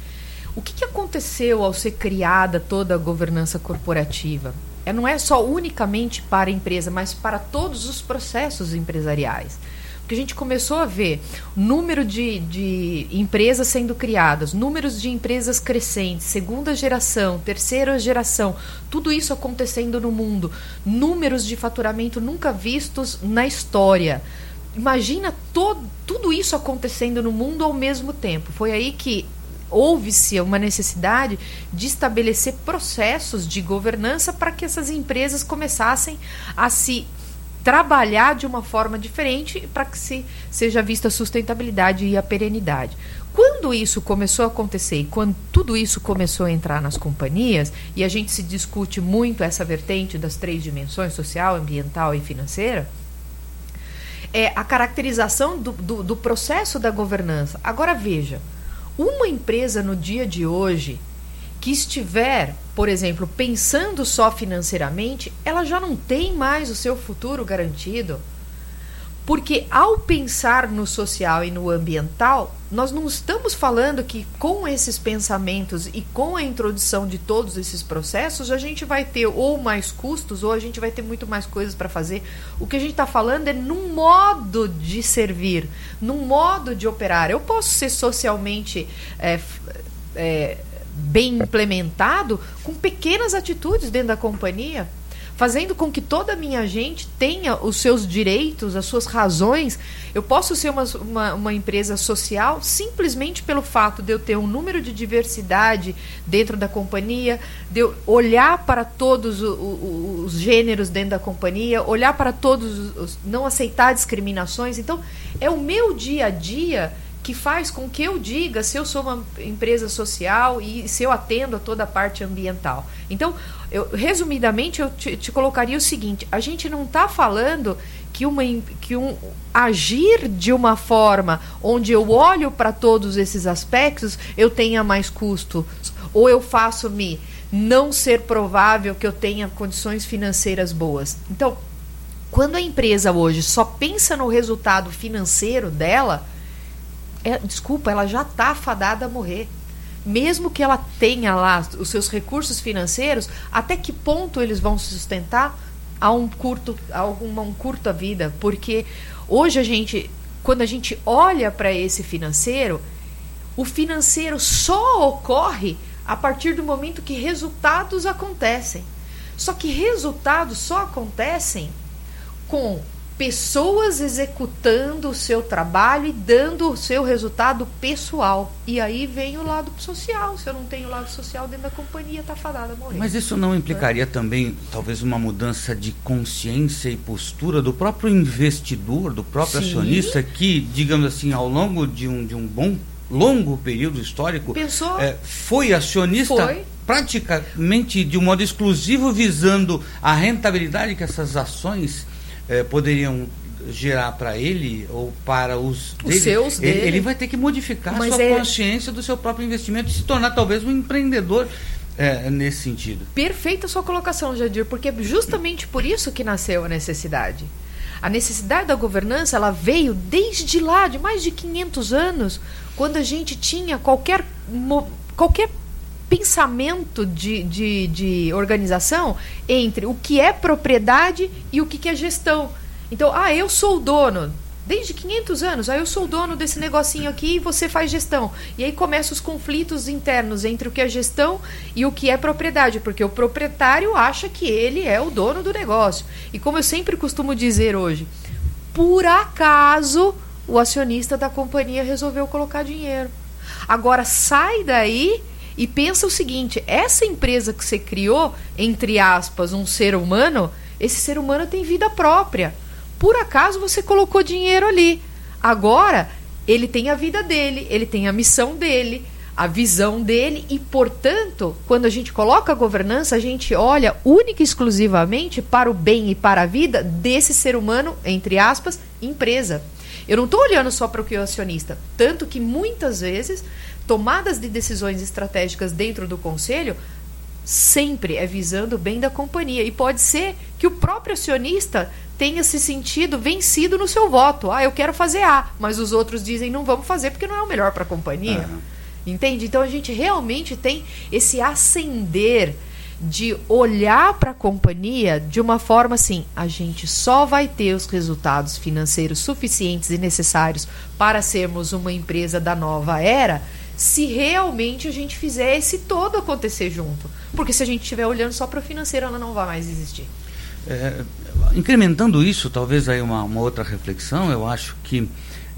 Speaker 2: O que, que aconteceu ao ser criada toda a governança corporativa? é, não é só unicamente para a empresa, mas para todos os processos empresariais. Porque a gente começou a ver número de, de empresas sendo criadas, números de empresas crescentes, segunda geração, terceira geração, tudo isso acontecendo no mundo, números de faturamento nunca vistos na história. Imagina todo, tudo isso acontecendo no mundo ao mesmo tempo. Foi aí que houve-se uma necessidade de estabelecer processos de governança para que essas empresas começassem a se trabalhar de uma forma diferente para que se seja vista a sustentabilidade e a perenidade. Quando isso começou a acontecer e quando tudo isso começou a entrar nas companhias, e a gente se discute muito essa vertente das três dimensões, social, ambiental e financeira, é a caracterização do, do, do processo da governança. Agora veja, uma empresa no dia de hoje que estiver, por exemplo, pensando só financeiramente, ela já não tem mais o seu futuro garantido. Porque ao pensar no social e no ambiental, nós não estamos falando que com esses pensamentos e com a introdução de todos esses processos, a gente vai ter ou mais custos ou a gente vai ter muito mais coisas para fazer. O que a gente está falando é num modo de servir, num modo de operar. Eu posso ser socialmente é, é, bem implementado com pequenas atitudes dentro da companhia fazendo com que toda a minha gente tenha os seus direitos, as suas razões. Eu posso ser uma, uma, uma, empresa social simplesmente pelo fato de eu ter um número de diversidade dentro da companhia, de eu olhar para todos os, os, os gêneros dentro da companhia, olhar para todos os. não aceitar discriminações. Então, é o meu dia a dia que faz com que eu diga se eu sou uma empresa social e se eu atendo a toda a parte ambiental. Então, eu, resumidamente, eu te, te colocaria o seguinte: a gente não está falando que, uma, que um agir de uma forma onde eu olho para todos esses aspectos eu tenha mais custo ou eu faço-me não ser provável que eu tenha condições financeiras boas. Então, quando a empresa hoje só pensa no resultado financeiro dela, é, desculpa, ela já está fadada a morrer. mesmo que ela tenha lá os seus recursos financeiros, até que ponto eles vão sustentar a um curto, a um curta vida? Porque hoje a gente, quando a gente olha para esse financeiro, o financeiro só ocorre a partir do momento que resultados acontecem. Só que resultados só acontecem com pessoas executando o seu trabalho e dando o seu resultado pessoal. E aí vem o lado social. Se eu não tenho lado social dentro da companhia, está fadada a morrer.
Speaker 1: Mas isso não implicaria é. também, talvez, uma mudança de consciência e postura do próprio investidor, do próprio Sim. acionista, que, digamos assim, ao longo de um, de um bom, longo período histórico,
Speaker 2: Pensou?
Speaker 1: É, foi acionista.
Speaker 2: Foi
Speaker 1: praticamente de um modo exclusivo visando a rentabilidade que essas ações eh, poderiam gerar para ele ou para os,
Speaker 2: os seus
Speaker 1: ele, ele, vai ter que modificar Mas a sua é... consciência do seu próprio investimento e se tornar talvez um empreendedor é, nesse sentido.
Speaker 2: Perfeita sua colocação, Jadir, porque é justamente por isso que nasceu a necessidade. A necessidade da governança ela veio desde lá, de mais de 500 anos, quando a gente tinha qualquer, qualquer pensamento de, de, de organização entre o que é propriedade e o que é gestão. Então, ah, eu sou o dono. Desde 500 anos, ah, eu sou o dono desse negocinho aqui e você faz gestão. E aí começam os conflitos internos entre o que é gestão e o que é propriedade, porque o proprietário acha que ele é o dono do negócio. E como eu sempre costumo dizer hoje, por acaso o acionista da companhia resolveu colocar dinheiro. Agora sai daí e pensa o seguinte: essa empresa que você criou, entre aspas, um ser humano, esse ser humano tem vida própria. Por acaso você colocou dinheiro ali. Agora, ele tem a vida dele, ele tem a missão dele, a visão dele e, portanto, quando a gente coloca a governança, a gente olha única e exclusivamente para o bem e para a vida desse ser humano, entre aspas, empresa. Eu não estou olhando só para o que é o acionista, tanto que muitas vezes tomadas de decisões estratégicas dentro do conselho sempre é visando o bem da companhia. E pode ser que o próprio acionista tenha se sentido vencido no seu voto. Ah, eu quero fazer A, mas os outros dizem não vamos fazer porque não é o melhor para a companhia. Uhum. Entende? Então a gente realmente tem esse ascender de olhar para a companhia de uma forma assim: a gente só vai ter os resultados financeiros suficientes e necessários para sermos uma empresa da nova era se realmente a gente fizer esse todo acontecer junto. Porque se a gente estiver olhando só para o financeiro, ela não vai mais existir.
Speaker 1: É, incrementando isso, talvez aí uma, uma outra reflexão, eu acho que,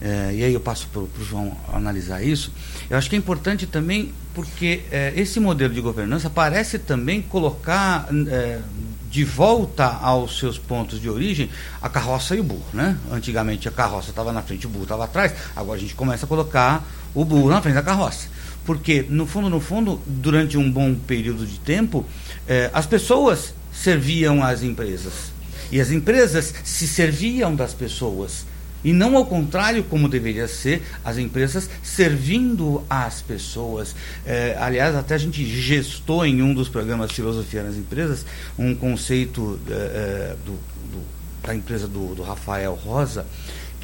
Speaker 1: é, e aí eu passo para o João analisar isso, eu acho que é importante também porque é, esse modelo de governança parece também colocar é, de volta aos seus pontos de origem a carroça e o burro. Né? Antigamente a carroça estava na frente, o burro estava atrás, agora a gente começa a colocar o burro na frente da carroça. Porque, no fundo, no fundo, durante um bom período de tempo, eh, as pessoas serviam as empresas. E as empresas se serviam das pessoas. E não ao contrário, como deveria ser, as empresas servindo as pessoas. Eh, aliás, até a gente gestou em um dos programas Filosofia nas Empresas um conceito eh, do, do, da empresa do, do Rafael Rosa,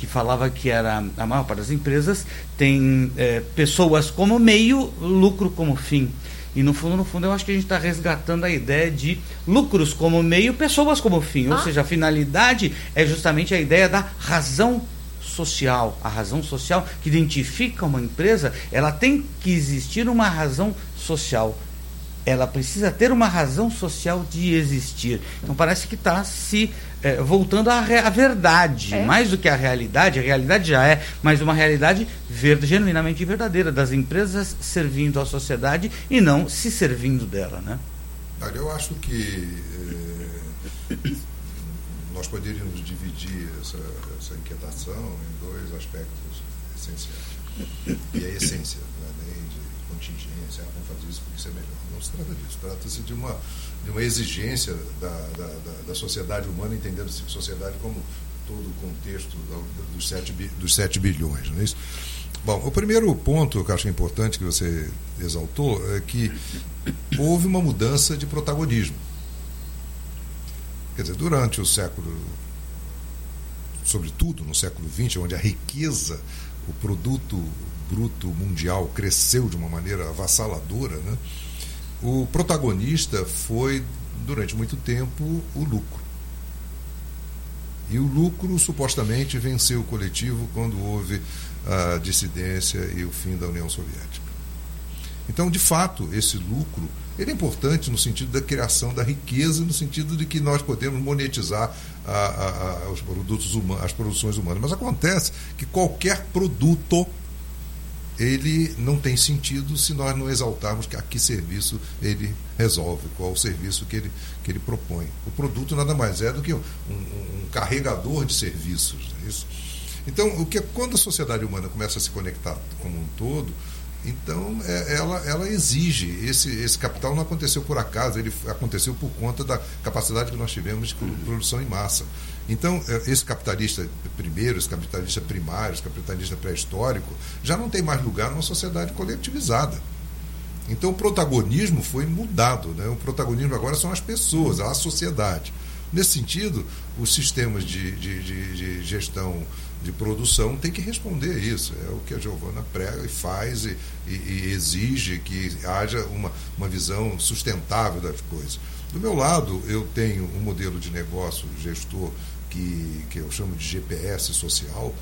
Speaker 1: que falava que era a maior parte das empresas tem é, pessoas como meio, lucro como fim. E no fundo, no fundo, eu acho que a gente está resgatando a ideia de lucros como meio, pessoas como fim. Ah. Ou seja, a finalidade é justamente a ideia da razão social. A razão social que identifica uma empresa, ela tem que existir uma razão social ela precisa ter uma razão social de existir. Então parece que está se é, voltando à, à verdade, é. mais do que à realidade, a realidade já é, mas uma realidade ver, genuinamente verdadeira, das empresas servindo à sociedade e não se servindo dela. Né?
Speaker 3: Eu acho que é, nós poderíamos dividir essa, essa inquietação em dois aspectos essenciais. E a essência, não é nem de contingência, ah, vamos fazer isso porque isso é melhor se trata disso. Trata-se de uma, de uma exigência da, da, da, da sociedade humana, entendendo-se sociedade como todo o contexto dos 7, dos 7 bilhões. Não é isso? Bom, o primeiro ponto que eu acho importante que você exaltou é que houve uma mudança de protagonismo. Quer dizer, durante o século, sobretudo no século XX, onde a riqueza o produto bruto mundial cresceu de uma maneira avassaladora, né? O protagonista foi, durante muito tempo, o lucro. E o lucro supostamente venceu o coletivo quando houve a dissidência e o fim da União Soviética. Então, de fato, esse lucro ele é importante no sentido da criação da riqueza, no sentido de que nós podemos monetizar a, a, a, os produtos humanos, as produções humanas. Mas acontece que qualquer produto ele não tem sentido se nós não exaltarmos a que serviço ele resolve, qual o serviço que ele, que ele propõe. O produto nada mais é do que um, um, carregador de serviços. É isso? Então, o que quando a sociedade humana começa a se conectar como um todo, então, é, ela, ela exige. Esse, esse capital não aconteceu por acaso, ele aconteceu por conta da capacidade que nós tivemos de produção em massa. Então, é, esse capitalista primeiro, esse capitalista primário, esse capitalista pré-histórico, já não tem mais lugar numa sociedade coletivizada. Então, o protagonismo foi mudado. Né? O protagonismo agora são as pessoas, a sociedade. Nesse sentido, os sistemas de, de, de, de gestão de produção tem que responder isso. É o que a Giovana prega e faz e, e, e, exige que haja uma, uma visão sustentável das coisas. Do meu lado, eu tenho um modelo de negócio gestor que, que eu chamo de GPS social,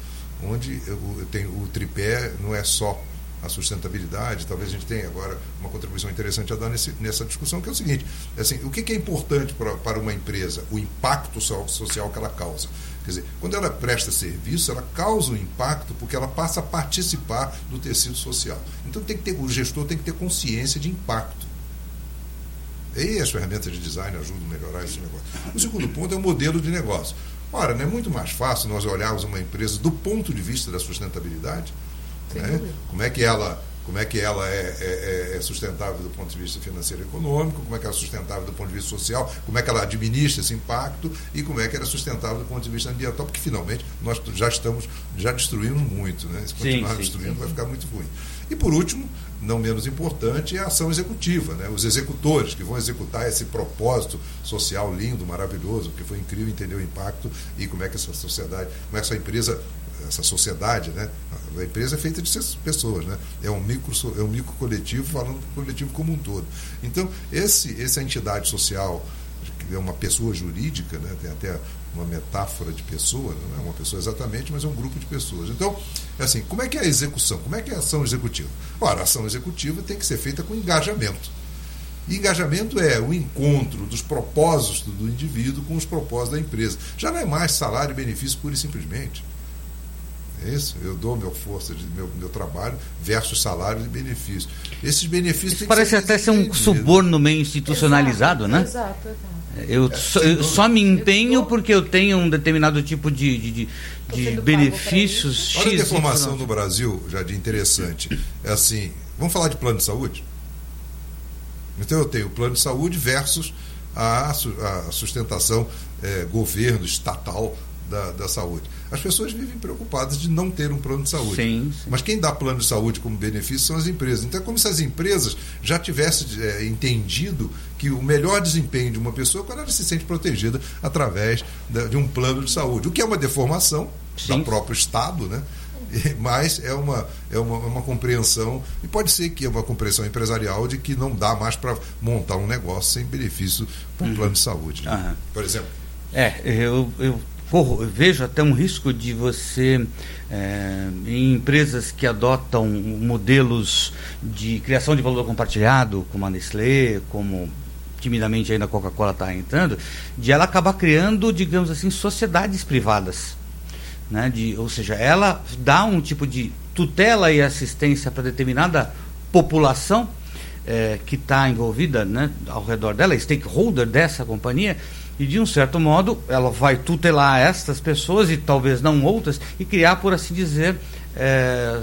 Speaker 3: onde eu, tenho o tripé não é só a sustentabilidade, talvez a gente tenha agora uma contribuição interessante a dar nesse, nessa discussão, que é o seguinte: assim, o que, é importante para uma empresa? O impacto social que ela causa. Quer dizer, quando ela presta serviço, ela causa um impacto porque ela passa a participar do tecido social. Então tem que ter, o gestor tem que ter consciência de impacto. E as ferramentas de design ajudam a melhorar esse negócio. O segundo ponto é o modelo de negócio. Ora, não é muito mais fácil nós olharmos uma empresa do ponto de vista da sustentabilidade? Né? Como é que ela como é que ela é, é, é, sustentável do ponto de vista financeiro e econômico, como é que ela é sustentável do ponto de vista social, como é que ela administra esse impacto e como é que ela é sustentável do ponto de vista ambiental, porque finalmente nós já estamos, já destruímos muito, né? Se continuar sim, destruindo sim, vai ficar muito ruim. E por último, não menos importante, é a ação executiva, né? os executores que vão executar esse propósito social lindo, maravilhoso, que foi incrível entender o impacto e como é que essa sociedade, como é essa empresa essa sociedade, né? A empresa é feita de pessoas, né? É um micro, é um micro coletivo falando do coletivo como um todo. Então, esse, essa entidade social, que é uma pessoa jurídica, né? Tem até uma metáfora de pessoa, não é uma pessoa exatamente, mas é um grupo de pessoas. Então, é assim, como é que é a execução? Como é que é a ação executiva? Ora, a ação executiva tem que ser feita com engajamento. E engajamento é o encontro dos propósitos do indivíduo com os propósitos da empresa. Já não é mais salário e benefício pura e simplesmente. É isso? Eu dou meu força de meu, meu trabalho versus salário e benefício. Esses benefícios
Speaker 1: isso parece ser até ser um suborno meio institucionalizado,
Speaker 2: exato,
Speaker 1: né?
Speaker 2: Exato, exato.
Speaker 1: Eu, é, só, eu só, me empenho porque eu tenho um determinado tipo de, de, de, de benefícios.
Speaker 3: Olha a deformação no Brasil, já de interessante. É assim, vamos falar de plano de saúde? Então eu tenho o plano de saúde versus a, a sustentação é, governo estatal da, da saúde. As pessoas vivem preocupadas de não ter um plano de saúde.
Speaker 1: Sim, sim.
Speaker 3: Mas quem dá plano de saúde como benefício são as empresas. Então é como se as empresas já tivessem é, entendido que o melhor desempenho de uma pessoa é quando ela se sente protegida através de um plano de saúde. O que é uma deformação sim. do próprio Estado, né? mas é uma, é uma, é uma, compreensão, e pode ser que é uma compreensão empresarial de que não dá mais para montar um negócio sem benefício para um uhum. plano de saúde. Né? Por exemplo.
Speaker 1: É, eu, eu corro, vejo até um risco de você, é, em empresas que adotam modelos de criação de valor compartilhado, como a Nestlé, como timidamente ainda a Coca-Cola está entrando, de ela acabar criando, digamos assim, sociedades privadas. Né? De, ou seja, ela dá um tipo de tutela e assistência para determinada população é, que está envolvida né, ao redor dela, stakeholder dessa companhia, e de um certo modo ela vai tutelar estas pessoas e talvez não outras e criar, por assim dizer, é,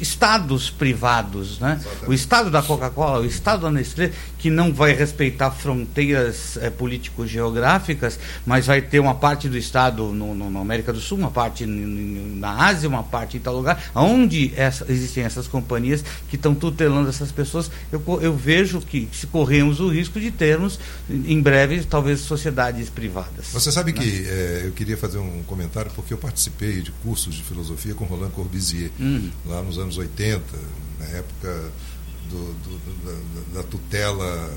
Speaker 1: estados privados, né? o estado da Coca-Cola, o estado da Nestlé, que não vai respeitar fronteiras é, político-geográficas, mas vai ter uma parte do estado no, no, na América do Sul, uma parte na Ásia, uma parte em tal lugar, onde essa, existem essas companhias que estão tutelando essas pessoas. Eu, eu vejo que se corremos o risco de termos, em breve, talvez sociedades privadas.
Speaker 3: Você sabe né? que é, eu queria fazer um comentário, porque eu participei de cursos de filosofia com Roland Corbusier, uhum. lá nos anos 80, na época do, do, da, da, tutela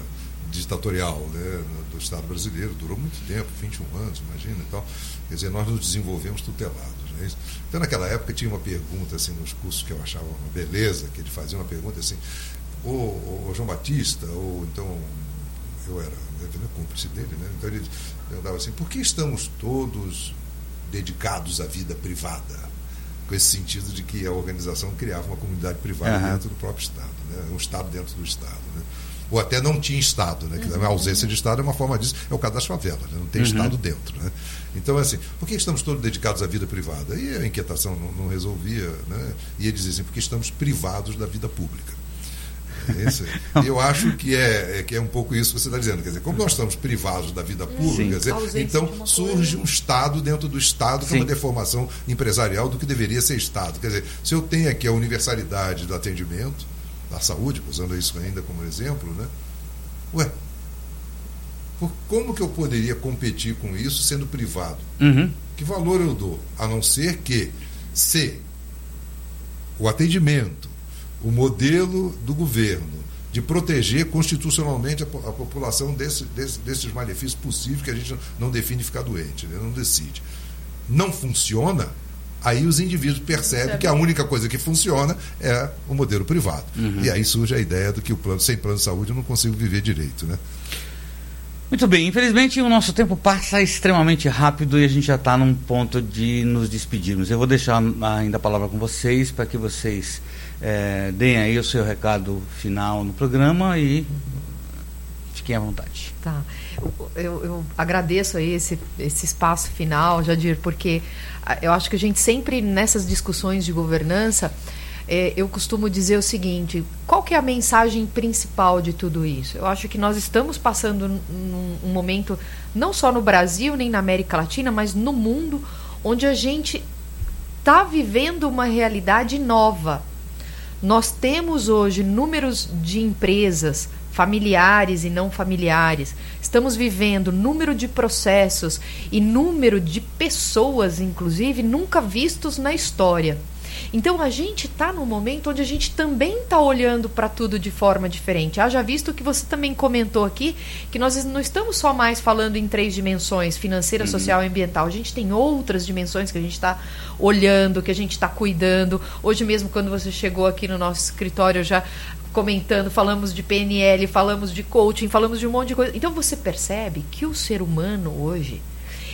Speaker 3: ditatorial né, do Estado brasileiro. Durou muito tempo, 21 anos, imagina e tal. Quer dizer, nós nos desenvolvemos tutelados. Né? Então, naquela época, tinha uma pergunta assim, nos cursos que eu achava uma beleza, que ele fazia uma pergunta assim, o, João Batista, ou então eu era né, cúmplice dele, né? então ele perguntava assim, por que estamos todos dedicados à vida privada? Com esse sentido de que a organização criava uma comunidade privada uhum. dentro do próprio Estado, né? um Estado dentro do Estado. Né? Ou até não tinha Estado, né? que uhum. a ausência de Estado é uma forma disso, é o caso das favelas, né? não tem uhum. Estado dentro. Né? Então, assim, por que estamos todos dedicados à vida privada? E a inquietação não, não resolvia, né? e ele dizia assim, porque estamos privados da vida pública. Esse, eu acho que é, é, que é um pouco isso que você está dizendo. Quer dizer, como nós estamos privados da vida pública, dizer, então surge um Estado dentro do Estado, que Sim. é uma deformação empresarial do que deveria ser Estado. Quer dizer, se eu tenho aqui a universalidade do atendimento, da saúde, usando isso ainda como exemplo, né? Ué, como que eu poderia competir com isso sendo privado? Uhum. Que valor eu dou? A não ser que, se o atendimento o modelo do governo de proteger constitucionalmente a, a população desse, desse, desses malefícios possíveis que a gente não define ficar doente, né? não decide. Não funciona, aí os indivíduos percebem que a única coisa que funciona é o modelo privado. Uhum. E aí surge a ideia do que o plano, sem plano de saúde eu não consigo viver direito. Né?
Speaker 1: Muito bem, infelizmente o nosso tempo passa extremamente rápido e a gente já está num ponto de nos despedirmos. Eu vou deixar ainda a palavra com vocês para que vocês é, deem aí o seu recado final no programa e fiquem à vontade.
Speaker 2: Tá. Eu, eu agradeço aí esse, esse espaço final, Jadir, porque ah, eu acho que a gente sempre, nessas discussões de governança, é, eu costumo dizer o seguinte: qual que é a mensagem principal de tudo isso? Eu acho que nós estamos passando num, um momento, não só no Brasil, nem na América Latina, mas no mundo, onde a gente está vivendo uma realidade nova nós temos hoje números de empresas familiares e não familiares. Estamos vivendo número de processos e número de pessoas, inclusive, nunca vistos na história. Então a gente está num momento onde a gente também está olhando para tudo de forma diferente. Haja visto que você também comentou aqui que nós não estamos só mais falando em três dimensões, financeira, uhum. social e ambiental. A gente tem outras dimensões que a gente está olhando, que a gente está cuidando. Hoje mesmo, quando você chegou aqui no nosso escritório, já comentando, falamos de PNL, falamos de coaching, falamos de um monte de coisa. Então você percebe que o ser humano hoje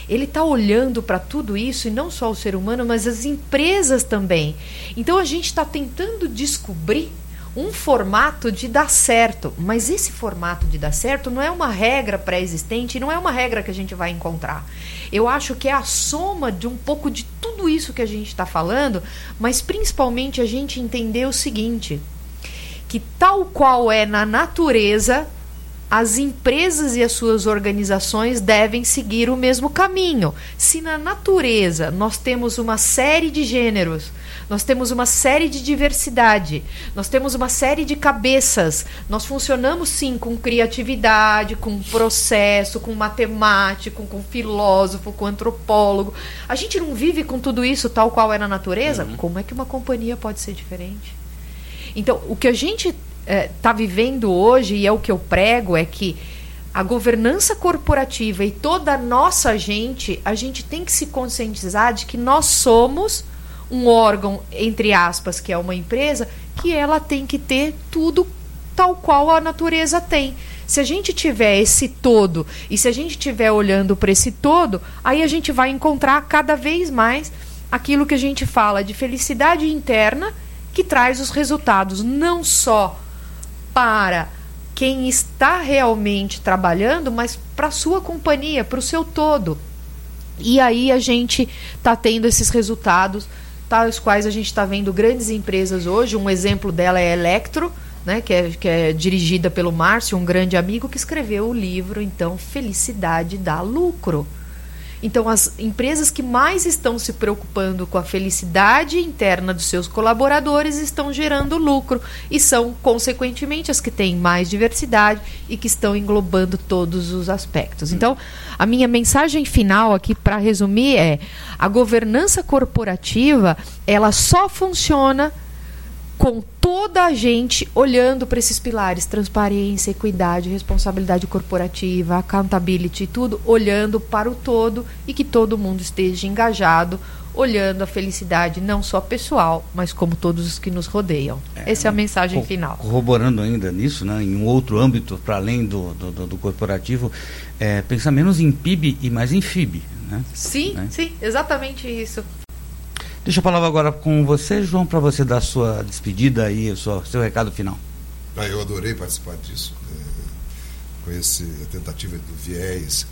Speaker 2: ele está olhando para tudo isso, e não só o ser humano, mas as empresas também. Então a gente está tentando descobrir um formato de dar certo, mas esse formato de dar certo não é uma regra pré-existente, não é uma regra que a gente vai encontrar. Eu acho que é a soma de um pouco de tudo isso que a gente está falando, mas principalmente a gente entender o seguinte: que tal qual é na natureza, as empresas e as suas organizações devem seguir o mesmo caminho. Se na natureza nós temos uma série de gêneros, nós temos uma série de diversidade, nós temos uma série de cabeças, nós funcionamos sim com criatividade, com processo, com matemático, com filósofo, com antropólogo. A gente não vive com tudo isso tal qual é na natureza? Uhum. Como é que uma companhia pode ser diferente? Então, o que a gente está é, tá vivendo hoje, e é o que eu prego, é que a governança corporativa e toda a nossa gente, a gente tem que se conscientizar de que nós somos um órgão, entre aspas, que é uma empresa, que ela tem que ter tudo tal qual a natureza tem. Se a gente tiver esse todo e se a gente estiver olhando para esse todo, aí a gente vai encontrar cada vez mais aquilo que a gente fala de felicidade interna que traz os resultados não só para quem está realmente trabalhando, mas para a sua companhia, para o seu todo. E aí a gente está tendo esses resultados tais quais a gente está vendo grandes empresas hoje. Um exemplo dela é a Electro, né, que, é, que é dirigida pelo Márcio, um grande amigo, que escreveu o livro, então, Felicidade dá Lucro. Então, as empresas que mais estão se preocupando com a felicidade interna dos seus colaboradores estão gerando lucro e são, consequentemente, as que têm mais diversidade e que estão englobando todos os aspectos. Então, a minha mensagem final aqui, para resumir, é: a governança corporativa ela só funciona com toda a gente olhando para esses pilares, transparência, equidade, responsabilidade corporativa, accountability, tudo olhando para o todo e que todo mundo esteja engajado, olhando a felicidade não só pessoal, mas como todos os que nos rodeiam. É, Essa é a mensagem co final.
Speaker 1: Corroborando ainda nisso, né, em um outro âmbito para além do, do, do corporativo, é, pensar menos em PIB e mais em FIB. Né?
Speaker 2: Sim,
Speaker 1: né?
Speaker 2: sim, exatamente isso.
Speaker 1: Deixa a palavra agora com você, João, para você dar sua despedida e o seu, seu recado final.
Speaker 3: Ah, eu adorei participar disso, é, com essa tentativa do viés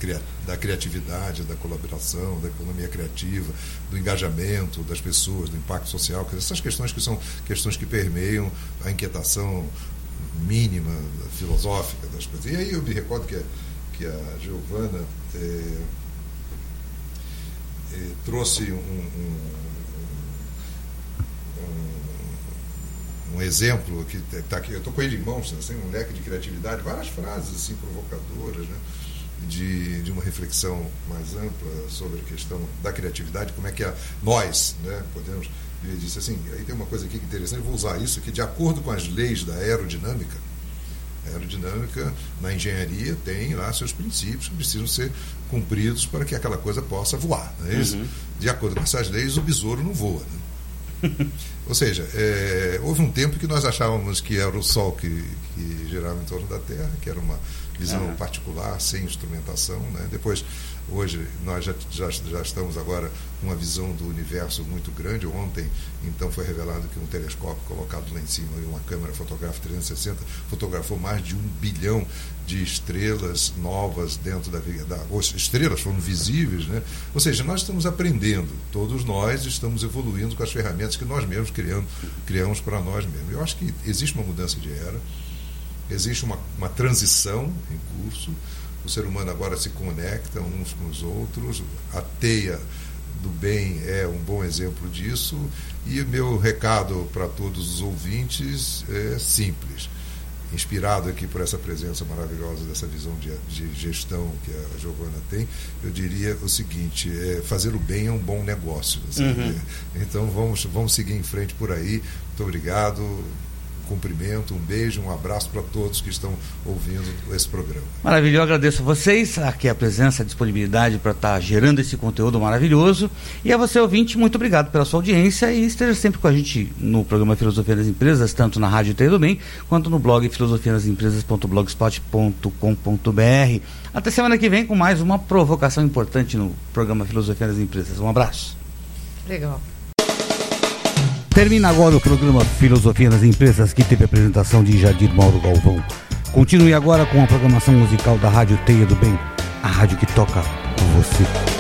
Speaker 3: da criatividade, da colaboração, da economia criativa, do engajamento das pessoas, do impacto social, essas questões que são questões que permeiam a inquietação mínima, filosófica das coisas. E aí eu me recordo que a, que a Giovana é, é, trouxe um, um um exemplo que está aqui, eu estou com ele em mãos, assim, um leque de criatividade, várias frases assim provocadoras, né? De, de uma reflexão mais ampla sobre a questão da criatividade, como é que a, nós né, podemos ele disse assim, aí tem uma coisa aqui que é interessante, vou usar isso aqui, de acordo com as leis da aerodinâmica, a aerodinâmica na engenharia tem lá seus princípios que precisam ser cumpridos para que aquela coisa possa voar. Não é isso? Uhum. De acordo com essas leis, o besouro não voa. Né? Ou seja, é, houve um tempo que nós achávamos que era o Sol que, que girava em torno da Terra, que era uma visão uhum. particular, sem instrumentação. Né? Depois, hoje, nós já, já, já estamos agora com uma visão do universo muito grande. Ontem, então, foi revelado que um telescópio colocado lá em cima e uma câmera fotográfica 360 fotografou mais de um bilhão de estrelas novas dentro da, da estrelas foram visíveis, né? Ou seja, nós estamos aprendendo, todos nós estamos evoluindo com as ferramentas que nós mesmos criamos, criamos para nós mesmos. Eu acho que existe uma mudança de era existe uma, uma transição em curso, o ser humano agora se conecta uns com os outros, a teia do bem é um bom exemplo disso, e o meu recado para todos os ouvintes é simples. Inspirado aqui por essa presença maravilhosa dessa visão de, de gestão que a Giovana tem, eu diria o seguinte: é, fazer o bem é um bom negócio. Uhum. então vamos, vamos seguir em frente por aí. Muito obrigado cumprimento, um beijo, um abraço para todos que estão ouvindo esse programa.
Speaker 1: Maravilha, eu agradeço a vocês, aqui a presença, a disponibilidade para estar tá gerando esse conteúdo maravilhoso. E a você, ouvinte, muito obrigado pela sua audiência e esteja sempre com a gente no programa Filosofia das Empresas, tanto na Rádio Teio do Bem, quanto no blog filosofiadasempresas.blogspot.com.br. Até semana que vem com mais uma provocação importante no programa Filosofia das Empresas. Um abraço.
Speaker 2: Legal.
Speaker 1: Termina agora o programa Filosofia das Empresas, que teve a apresentação de Jadir Mauro Galvão. Continue agora com a programação musical da Rádio Teia do Bem, a rádio que toca você.